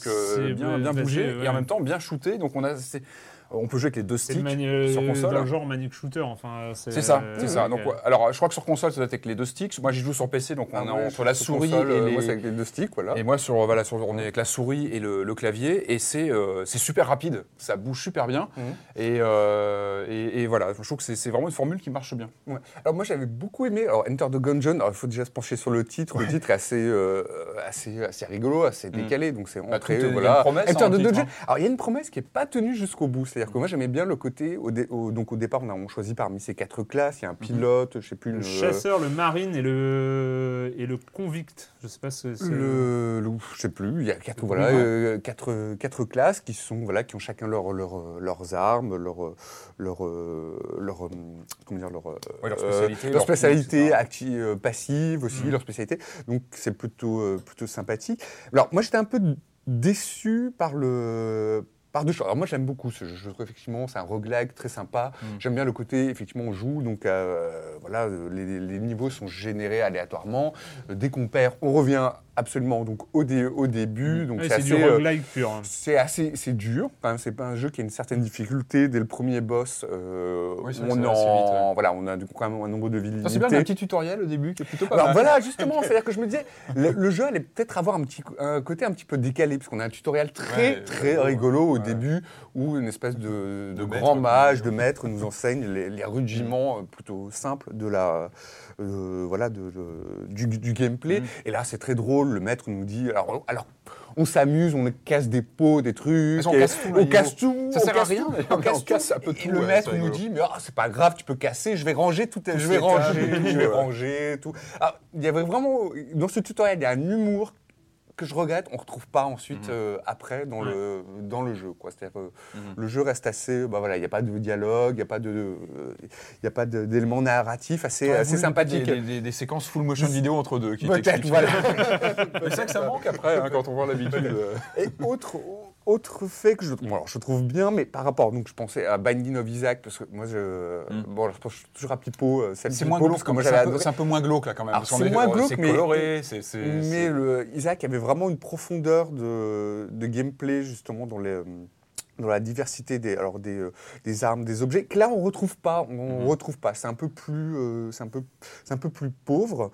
C: bien, bouger,
A: ouais.
C: et en même temps bien shooter. Donc on a, on peut jouer avec les deux
A: C'est le
C: sticks
A: euh,
C: sur console.
A: le genre Manic Shooter, enfin.
C: C'est ça,
A: euh,
C: c'est ça.
A: ouais,
C: Donc, alors, je crois que sur console, ça doit être avec les deux sticks. Moi, j'y joue sur PC, donc on
B: Ah
C: est
B: ouais,
C: entre la
B: sur
C: souris
B: console,
C: et
B: euh,
C: les...
B: Moi, c'est avec les deux sticks, voilà.
C: Et moi, sur, voilà, sur, on est avec la souris et le, le clavier, et c'est euh, c'est super rapide, ça bouge super bien.
B: Mhm.
C: Et, euh, et, et voilà, je trouve que c'est c'est vraiment une formule qui marche bien.
B: Ouais. Alors moi j'avais beaucoup aimé alors Enter the Gungeon. Alors il faut déjà se pencher sur le titre. Le titre est assez euh, assez assez rigolo, assez décalé. Donc c'est
C: Bah,
B: entré,
C: tout est- il y a
B: voilà.
C: une promesse,
B: Enter the
C: le hein.
B: Alors il y a une promesse qui est pas tenue jusqu'au bout. C'est-à-dire que moi j'aimais bien le côté au, dé- au- donc au départ on a on choisit parmi ces quatre classes. Il y a un pilote, je sais plus
A: Le
B: une-
A: chasseur, le marine et le, et le convict. Je sais pas ce c'est.
B: Le, le- je sais plus, il y a quatre, voilà, euh, quatre, quatre classes qui sont voilà qui ont chacun leur, leur, euh, leurs armes, leur leur euh, leur euh, comment dire leur
C: Ouais, leur
B: euh,
C: spécialité,
B: leur
C: leur
B: spécialité active euh, passive aussi
A: Mm.
B: leur spécialité. Donc c'est plutôt euh, plutôt sympathique. Alors moi j'étais un peu déçu par le par deux choses. Alors moi j'aime beaucoup ce jeu. Je trouve effectivement c'est un roguelike très sympa.
C: Mm.
B: J'aime bien le côté effectivement on joue donc euh, voilà les, les niveaux sont générés aléatoirement. Dès qu'on perd on revient absolument donc au, dé- au début. Donc
A: Ouais,
B: c'est
A: du
B: assez, euh,
A: roguelike pur. hein.
B: c'est assez, c'est dur. Enfin, c'est pas un jeu qui a une certaine difficulté dès le premier boss. euh,
C: Oui,
B: on en-
C: vite, ouais.
B: voilà, on a du coup quand même un nombre de
C: Ça, c'est bien, il y a un petit tutoriel au début qui est plutôt pas
B: Alors
C: mal.
B: voilà, justement, c'est-à-dire que je me disais, le, le jeu allait peut-être avoir un petit un côté un petit peu décalé, parce qu'on a un tutoriel très
C: Ouais,
B: très
C: ouais,
B: rigolo au début, où une espèce de, de
C: De
B: grand
C: maître,
B: mage, de maître nous enseigne les, les rudiments euh, plutôt simples de la, euh, voilà, de, de- du, du gameplay.
C: Mm.
B: Et là, c'est très drôle, le maître nous dit, alors, alors on s'amuse, on casse des pots, des trucs,
C: on casse tout,
B: on casse tout,
C: Ça sert à rien,
B: on casse
C: un peu
B: Et
C: tout,
B: le maître nous dit, mais ah, c'est pas grave, tu peux casser, je vais ranger tout, je vais ranger, je vais ranger, tout. Ah, il y avait vraiment, dans ce tutoriel, il y a un humour que je regrette, on retrouve pas ensuite
C: Mhm.
B: euh, après dans le dans le jeu quoi. C'est-à-dire euh,
C: Mhm.
B: le jeu reste assez, bah voilà, il n'y a pas de dialogue, il n'y a pas de, euh, il a pas d'éléments narratifs assez assez sympathiques.
C: Des, des- des séquences full motion vidéo entre deux qui
B: Peut-être, voilà.
C: C'est vrai que ça manque après, hein, quand on voit l'habitude. euh.
B: Et autre, autre fait que je, bon, alors, je trouve bien, mais par rapport, donc je pensais à Binding of Isaac, parce que moi, je,
C: Mm.
B: bon, alors, je pense toujours à Pipo, euh, celle
C: C'est moins glauque, c'est un, peu- un moins glauque là quand même.
B: C'est
C: est-
B: moins
C: euh,
B: glauque,
C: c'est
B: mais-
C: coloré, c'est-
B: Mais le, Isaac avait vraiment une profondeur de, de gameplay, justement, dans, les, dans la diversité des, alors des, euh, des armes, des objets, que là, on ne retrouve pas. On
C: Mhm.
B: retrouve pas. C'est un, peu plus, euh, c'est un, peu- c'est un peu plus pauvre.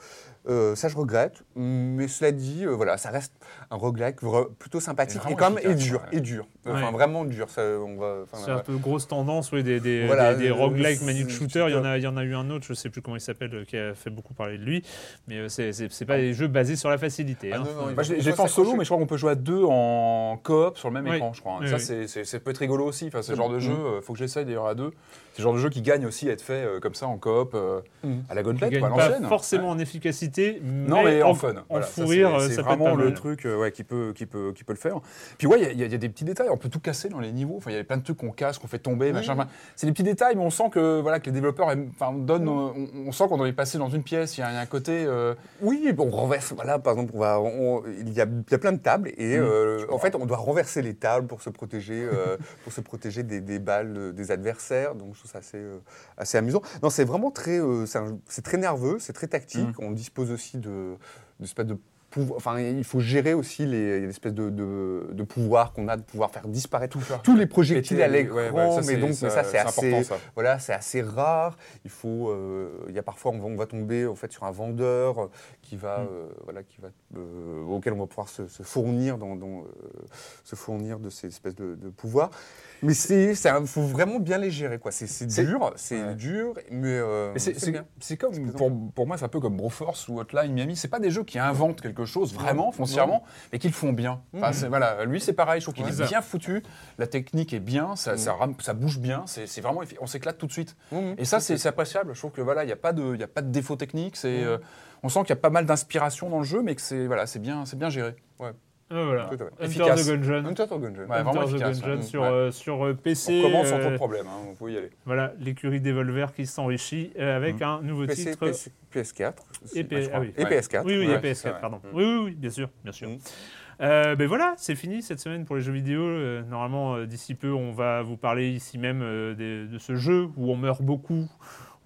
B: Euh, ça, je regrette. Mais cela dit, euh, voilà, ça reste un roguelike plutôt sympathique.
C: Et
B: quand même, et dur.
C: ouais.
B: Et dur. Enfin,
A: Ouais.
B: vraiment dur. Ça, on va, enfin,
A: C'est un peu grosse tendance, oui, des, des,
B: Voilà,
A: des, des
B: euh,
A: roguelike Manic Shooter. Il y, en a, il y en a eu un autre, je sais plus comment il s'appelle, qui a fait beaucoup parler de lui. Mais c'est c'est- c'est pas des jeux basés sur la facilité.
B: Ah
A: hein.
B: non, non, il
C: j'ai
B: il
C: fait en solo, mais je crois qu'on peut jouer à deux en coop sur le même
A: Oui.
C: écran, je crois. hein.
A: Oui,
C: ça,
A: oui.
C: c'est- peut être rigolo aussi. Enfin, c'est le genre de jeu, euh, faut que j'essaye d'ailleurs à deux. C'est le genre de jeu qui gagne aussi à être fait comme ça en coop
B: Mhm.
C: à la Gauntlet, à
A: pas
C: l'ancienne.
A: forcément en efficacité, mais,
C: Non, mais en,
A: en,
C: fun.
A: en
C: Voilà,
A: fou
C: ça,
A: rire,
C: c'est-
A: ça
C: c'est
A: peut être
C: vraiment
A: pas
C: le truc euh, ouais, qui, peut, qui, peut, qui peut le faire. Puis ouais, il y a- y, y des petits détails. On peut tout casser dans les niveaux. Enfin, il y a plein de trucs qu'on casse, qu'on fait tomber, machin. C'est des petits détails, mais on sent que voilà que les développeurs, enfin, on donne, on, on sent qu'on doit y passer dans une pièce. Il y a, un côté. euh,
B: Oui, on renverse. Voilà, par exemple, on va, on- il, y a, il y a plein de tables et euh, en fait, on doit renverser les tables pour se protéger, euh, pour se protéger des, des balles des adversaires. Donc, je trouve ça assez, assez amusant. Non, c'est vraiment très, c'est un- c'est très nerveux, c'est très tactique.
C: Mm.
B: On dispose aussi de, de enfin, il faut gérer aussi les, l'espèce de, de, de pouvoir qu'on a de pouvoir faire disparaître
C: faire.
B: tous les projectiles à
C: les-
B: l'écran.
C: ouais, ouais, ça,
B: mais
C: c'est-
B: donc,
C: ça-
B: ça, c'est assez,
C: ça.
B: voilà, c'est assez rare. Il faut, euh, il y a parfois, on va, on va tomber en fait sur un vendeur qui va,
C: Mm.
B: euh, voilà, qui va, euh, auquel on va pouvoir se, se fournir dans, dans, euh, se fournir de ces espèces de, de pouvoirs. Mais c'est, il faut vraiment bien les gérer, quoi. C'est, dur, c'est
C: Ouais.
B: dur, mais,
C: Mais c'est- comme, pour, pour moi, c'est un peu comme Broforce ou Hotline Miami. C'est pas des jeux qui inventent quelque chose vraiment, foncièrement, mais qui le font bien. Enfin, c'est- voilà, lui, c'est pareil. Je trouve qu'il
A: Ouais,
C: est bien foutu. La technique est bien, ça, ça, rame- ça bouge bien. C'est c'est vraiment, on s'éclate tout de suite.
B: Mhm.
C: Et ça, c'est appréciable. Je trouve que voilà, il n'y a pas de, il a pas de défaut technique. C'est, on sent qu'il y a pas mal d'inspiration dans le jeu, mais que c'est voilà, c'est bien, c'est bien géré. Ouais.
A: Ah, voilà. Hunter
C: Efficace.
A: the Gungeon.
B: Hunter the Gungeon.
C: Ouais, vraiment
A: Hunter the
C: efficace,
A: Gungeon
C: ouais.
A: sur,
C: Ouais.
A: euh, sur euh, PC.
C: On commence sans
A: euh,
C: trop de problème. Hein, faut y aller.
A: Voilà, l'écurie Devolver qui s'enrichit avec un nouveau
B: PC,
A: titre.
B: PS, PS4.
A: Et, P- ah oui.
B: Et
C: Ouais.
B: PS4.
A: Oui, oui,
C: Ouais,
A: et PS4,
C: c'est vrai.
A: pardon.
B: Mm.
A: Oui, oui, oui, bien sûr, bien sûr.
B: Mm.
A: Euh, ben voilà, c'est fini cette semaine pour les jeux vidéo. Euh, normalement, euh, d'ici peu, on va vous parler ici même euh, des- de ce jeu où on meurt beaucoup.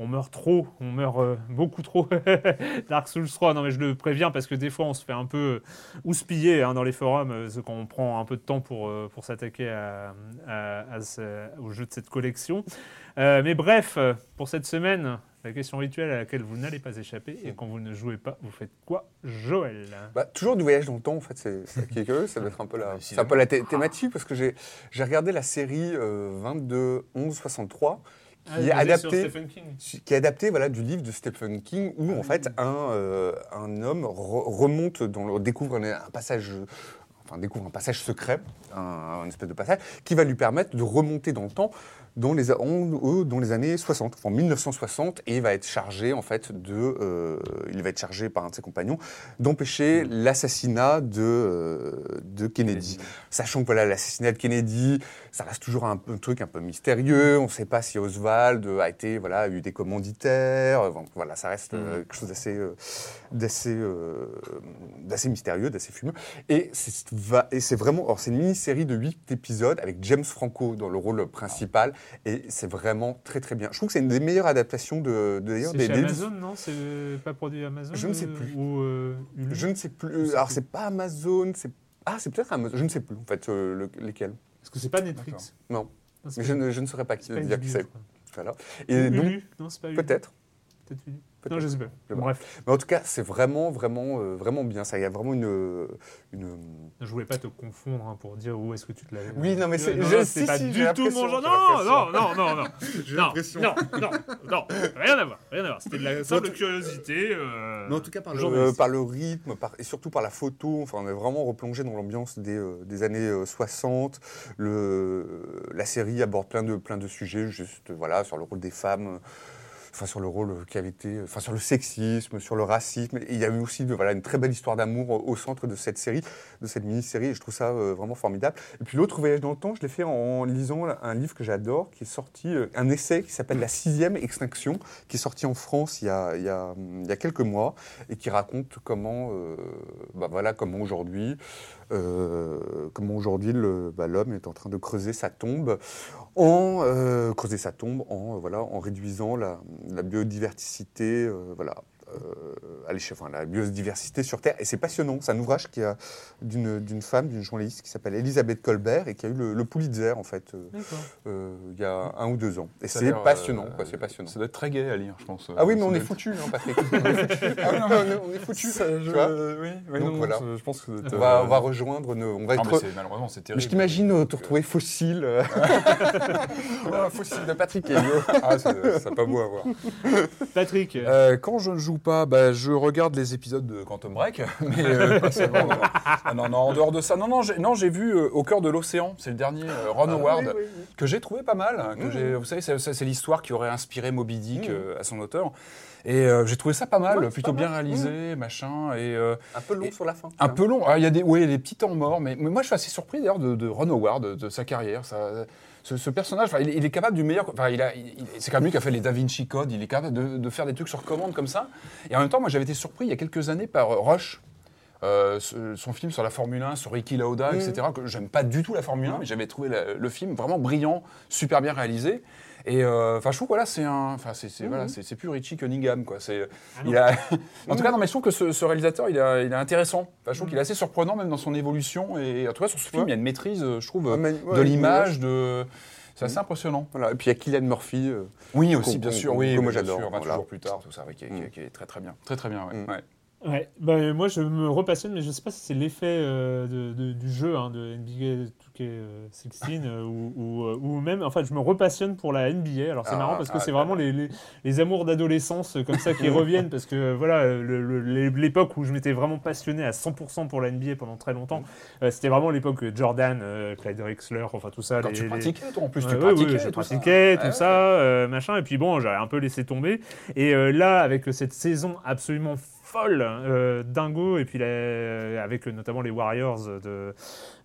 A: On meurt trop, on meurt euh, beaucoup trop. Dark Souls 3, non mais je le préviens parce que des fois on se fait un peu euh, houspiller hein, dans les forums, euh, quand on prend un peu de temps pour, euh, pour s'attaquer à, à- à ce- au jeu de cette collection. Euh, mais bref, pour cette semaine, la question rituelle à laquelle vous n'allez pas échapper, et quand vous ne jouez pas, vous faites quoi, Joël?
B: Bah, toujours du voyage dans le temps, en fait, c'est c'est ça qui est curieux. Ça doit être un peu la, un peu la thé- thématique parce que j'ai j'ai regardé la série euh, 22 11 63
A: Ah,
B: qui est adaptée. qui est adapté voilà, du livre de Stephen King où en fait un, euh, un homme re- remonte dans le, découvre un, un passage enfin découvre un passage secret un, un espèce de passage qui va lui permettre de remonter dans le temps dans les, dans années 60, en 1960, et il va être chargé en fait de, euh, il va être chargé par un de ses compagnons d'empêcher l'assassinat de, euh, de Kennedy. Sachant que voilà, l'assassinat de Kennedy, ça reste toujours un, truc un peu mystérieux. On ne sait pas si Oswald a été, voilà, a eu des commanditaires. Voilà, ça reste euh, quelque chose d'assez, d'assez, d'assez mystérieux, d'assez fumeux. Et c'est, vraiment, c'est une mini-série de 8 épisodes avec James Franco dans le rôle principal. Et c'est vraiment très très bien. Je trouve que c'est une des meilleures adaptations de, de- d'ailleurs
A: C'est
B: des,
A: chez
B: des-
A: Amazon, non? C'est pas produit Amazon
B: Je ne sais plus.
A: Ou euh,
B: Je ne sais plus.
A: Sais
B: Alors c'est pas Amazon, c'est ah c'est peut-être Amazon. Je ne sais plus en fait euh, le- lesquels.
A: Parce que c'est pas Netflix?
B: Non. Mais je ne, je ne saurais pas qui dire qui c'est. Voilà. Et donc peut-être.
A: Peut-être. Non, je sais pas.
B: Je sais pas.
A: Bref,
B: Mais en tout cas, c'est vraiment, vraiment, euh, vraiment bien. Ça, il y a vraiment une, une.
A: je voulais pas te confondre hein, pour dire où est-ce que tu te l'avais.
B: Oui, non, mais c'est-
A: Non,
B: je-
A: non,
B: si,
A: c'est pas
B: si,
A: du tout mon genre. Non, non, non, non, non.
B: J'ai
A: Non,
B: l'impression.
A: Non, non, non, rien à voir, rien à voir. C'était de la simple
B: tout-
A: curiosité. euh,
I: Mais en tout cas, par le,
B: Euh, par le rythme, par- et surtout par la photo. Enfin, on est vraiment replongé dans l'ambiance des, euh, des années euh, 60. Le, la série aborde plein de, plein de sujets, juste voilà, sur le rôle des femmes. Euh, Enfin, sur le rôle qui avait été, enfin, sur le sexisme, sur le racisme. Il y a eu aussi de, voilà, une très belle histoire d'amour euh, au centre de cette série, de cette mini-série. Et je trouve ça euh, vraiment formidable. Et puis l'autre voyage dans le temps, je l'ai fait en lisant un livre que j'adore, qui est sorti, euh, un essai qui s'appelle La sixième extinction, qui est sorti en France il y a, il y a, il y a quelques mois et qui raconte comment, euh, bah voilà, comment aujourd'hui, euh, comment aujourd'hui bah, l'homme est en train de creuser sa tombe, en euh, creuser sa tombe, en euh, voilà, en réduisant la, la biodiversité, euh, voilà. Euh, à l'échelle, enfin, la biodiversité sur Terre. Et c'est passionnant. C'est un ouvrage qui a d'une d'une femme, d'une journaliste qui s'appelle Elisabeth Colbert et qui a eu le, le Pulitzer, en fait, euh, euh, il y a un ou deux ans. Et
C: Ça
B: c'est passionnant,
C: euh,
B: quoi, c'est passionnant.
C: Ça doit être très gai à lire, je pense.
B: Ah oui, mais
C: Ça
B: on est foutu, hein, Patrick. On est foutu.
C: Ça, je- pense que
B: on, va, on va rejoindre nos. On va
C: Non,
B: être.
C: mais c'est- malheureusement, c'est
B: Mais
C: terrible.
B: je t'imagine euh, te retrouver fossile. euh,
C: Ah, fossile de Patrick. Ah, c'est c'est pas beau à voir.
A: Patrick,
C: Euh, quand je ne joue pas, bah, je regarde les épisodes de Quantum Break, mais euh, pas seulement. Non, Ah, non, non, en dehors de ça, non, non, j'ai, vu euh, Au cœur de l'océan, c'est le dernier euh, Ron Howard,
B: Ah oui, oui, oui.
C: que j'ai trouvé pas mal. hein, Que
B: Mmh.
C: vous savez, c'est, l'histoire qui aurait inspiré Moby Dick euh, à son auteur. Et euh, j'ai trouvé ça pas mal,
B: Ouais,
C: plutôt
B: pas
C: bien
B: mal.
C: réalisé, machin. Et, euh,
B: Un peu long
C: Et-
B: sur la fin.
C: un peu long. Ah, Il y a des, ouais, des petits temps morts, mais, mais moi je suis assez surpris d'ailleurs de, de Ron Howard, de, de sa carrière. Ça- ce, ce personnage, il, est- il est capable du meilleur. Enfin, il a, il- il- c'est quand même lui qui a fait les Da Vinci Code. Il est capable de, de faire des trucs sur commande comme ça. Et en même temps, moi j'avais été surpris il y a quelques années par euh, Rush. euh, son film sur la Formule 1, sur Ricky Lauda, etc. Que j'aime pas du tout la Formule 1, mais j'avais trouvé la- le film vraiment brillant, super bien réalisé. Et euh, enfin, je trouve voilà, c'est un, enfin, c'est c'est-
B: Mhm.
C: voilà, c'est c'est plus Richie Cunningham quoi. C'est,
A: Ah
C: il a, en tout cas, non, mais je trouve que ce, ce réalisateur, il, a- il est intéressant. Enfin, je trouve qu'il est assez surprenant même dans son évolution. Et en tout cas, sur ce film,
B: Ouais.
C: il y a une maîtrise, euh, je trouve,
B: Ouais,
C: euh,
B: mais-
C: de
B: ouais,
C: l'image, de, c'est assez impressionnant.
B: Voilà. Et puis il y a Kylian Murphy. euh,
C: Oui, aussi, bien sûr.
B: que
C: Oui,
B: moi j'adore,
C: sûr, 28
B: voilà.
C: jours plus tard, tout ça, oui, qui, est- qui est- qui est très très bien, très très bien. ouais.
B: Mm.
C: Ouais.
A: Ouais, bah, moi je me repassionne, mais je sais pas si c'est l'effet euh, de- de- du jeu hein, de NBA 2K16 euh, ou, ou, euh, ou même, enfin je me repassionne pour la NBA. Alors c'est
B: Ah,
A: marrant parce que
B: ah,
A: c'est vraiment les, les, les amours d'adolescence euh, comme ça qui reviennent parce que euh, voilà, l'époque où je m'étais vraiment passionné à 100% pour la NBA pendant très longtemps, euh, c'était vraiment l'époque Jordan, euh, Clyde Drexler, enfin tout ça.
C: Quand
A: les-
C: tu pratiquais, toi, en plus, tu
A: ouais, ouais,
C: pratiquais.
A: je
C: tout
A: pratiquais,
C: ça.
A: tout ça, euh, machin. Et puis bon, j'avais un peu laissé tomber. Et euh, là, avec cette saison absolument folle, euh, dingo, et puis avec euh, notamment les Warriors de,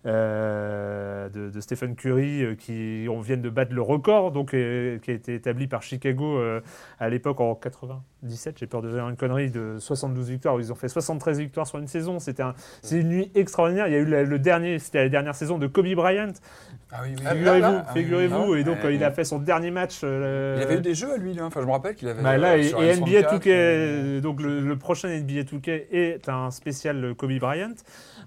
A: euh, de, de Stephen Curry euh, qui on viennent de battre le record, donc euh, qui a été établi par Chicago euh, à l'époque en 97. J'ai peur de dire une connerie de 72 victoires. où Ils ont fait 73 victoires sur une saison. C'était un, c'est une nuit extraordinaire. Il y a eu la- le dernier, c'était la dernière saison de Kobe Bryant.
C: Ah oui, oui.
A: Figurez-vous,
C: Ah, ah, oui,
A: figurez-vous.
C: oui.
A: Et donc, euh, il a fait son dernier match. euh,
C: Il avait eu des jeux à lui, là. Enfin, je me rappelle qu'il avait.
A: bah là,
C: euh,
A: et,
C: sur
A: et
C: N64,
A: NBA 2K, donc le, le prochain NBA 2K est un spécial Kobe Bryant.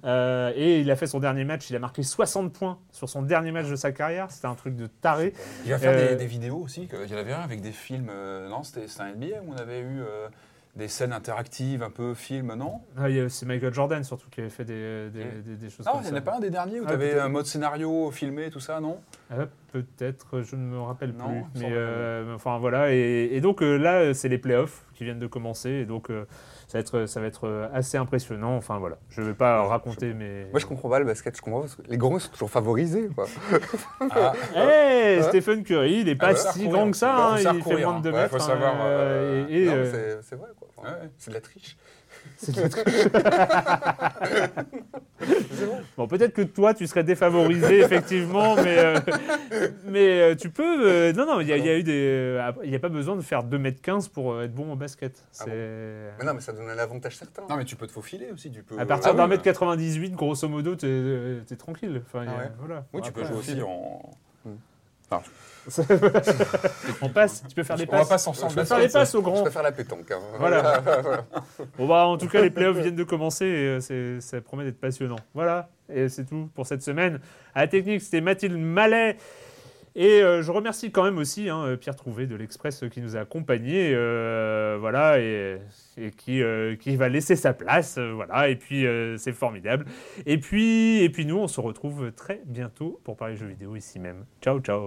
A: Euh, et il a fait son dernier match, il a marqué 60 points sur son dernier match de sa carrière. C'était un truc de taré.
C: Il va faire
A: Euh,
C: des, des vidéos aussi. que- Il y en avait un avec des films. euh, non, c'était un NBA où on avait eu euh, des scènes interactives, un peu film, non?
A: Ah, c'est Michael Jordan surtout qui avait fait des, des, des- des choses
C: Ah,
A: comme
C: il n'y en
A: ça.
C: a pas un des derniers où
A: Ah,
C: tu avais un mode scénario filmé, tout ça, non?
A: Ah, Peut-être, je ne me rappelle
C: Non,
A: plus. Mais euh, enfin voilà, et, et donc euh, là, euh, c'est les playoffs qui viennent de commencer, et donc euh, ça, va être, ça va être euh, assez impressionnant. Enfin voilà, je ne vais pas raconter mes.
B: Moi je comprends pas le basket, je comprends parce que les grands sont toujours favorisés. Quoi.
C: Ah,
A: Eh, Stephen Curry, il n'est pas
C: ouais, ça
A: si grand que ça, hein, il fait moins de 2
C: hein. Ouais,
A: mètres. hein,
C: euh,
A: euh,
B: c'est- c'est vrai quoi. Enfin,
C: Ouais.
B: C'est de la triche.
A: C'est de la triche. bon, peut-être que toi, tu serais défavorisé, effectivement, mais, euh, mais euh, tu peux. euh, non, non, il y, a- il y a eu des. euh, Il n'y a pas besoin de faire 2m15 pour euh, être bon au basket.
B: Ah. Mais non, mais ça donne un avantage certain.
C: Non, mais tu peux te faufiler aussi. Tu peux...
A: À partir
C: Ah
A: d'un
C: oui,
A: mètre 98, grosso modo, t'es es tranquille. Enfin,
B: Ah ouais.
A: voilà.
C: Oui, tu peux jouer aussi en.
A: On passe, tu peux faire des
C: On va
A: passes.
C: pas s'ensemble.
A: Tu peux faire des passes au
B: Je
A: grand.
B: préfère la pétanque. hein.
A: Voilà. Bon bah en tout cas les playoffs viennent de commencer et euh, ça promet d'être passionnant. Voilà, et c'est tout pour cette semaine. À la technique, c'était Mathilde Mallet. Et euh, je remercie quand même aussi hein, Pierre Trouvé de l'Express euh, qui nous a accompagnés, euh, voilà, et, qui, euh, qui va laisser sa place, euh, voilà, et puis euh, c'est formidable. Et puis, et puis nous, on se retrouve très bientôt pour parler jeux vidéo ici même. Ciao, ciao.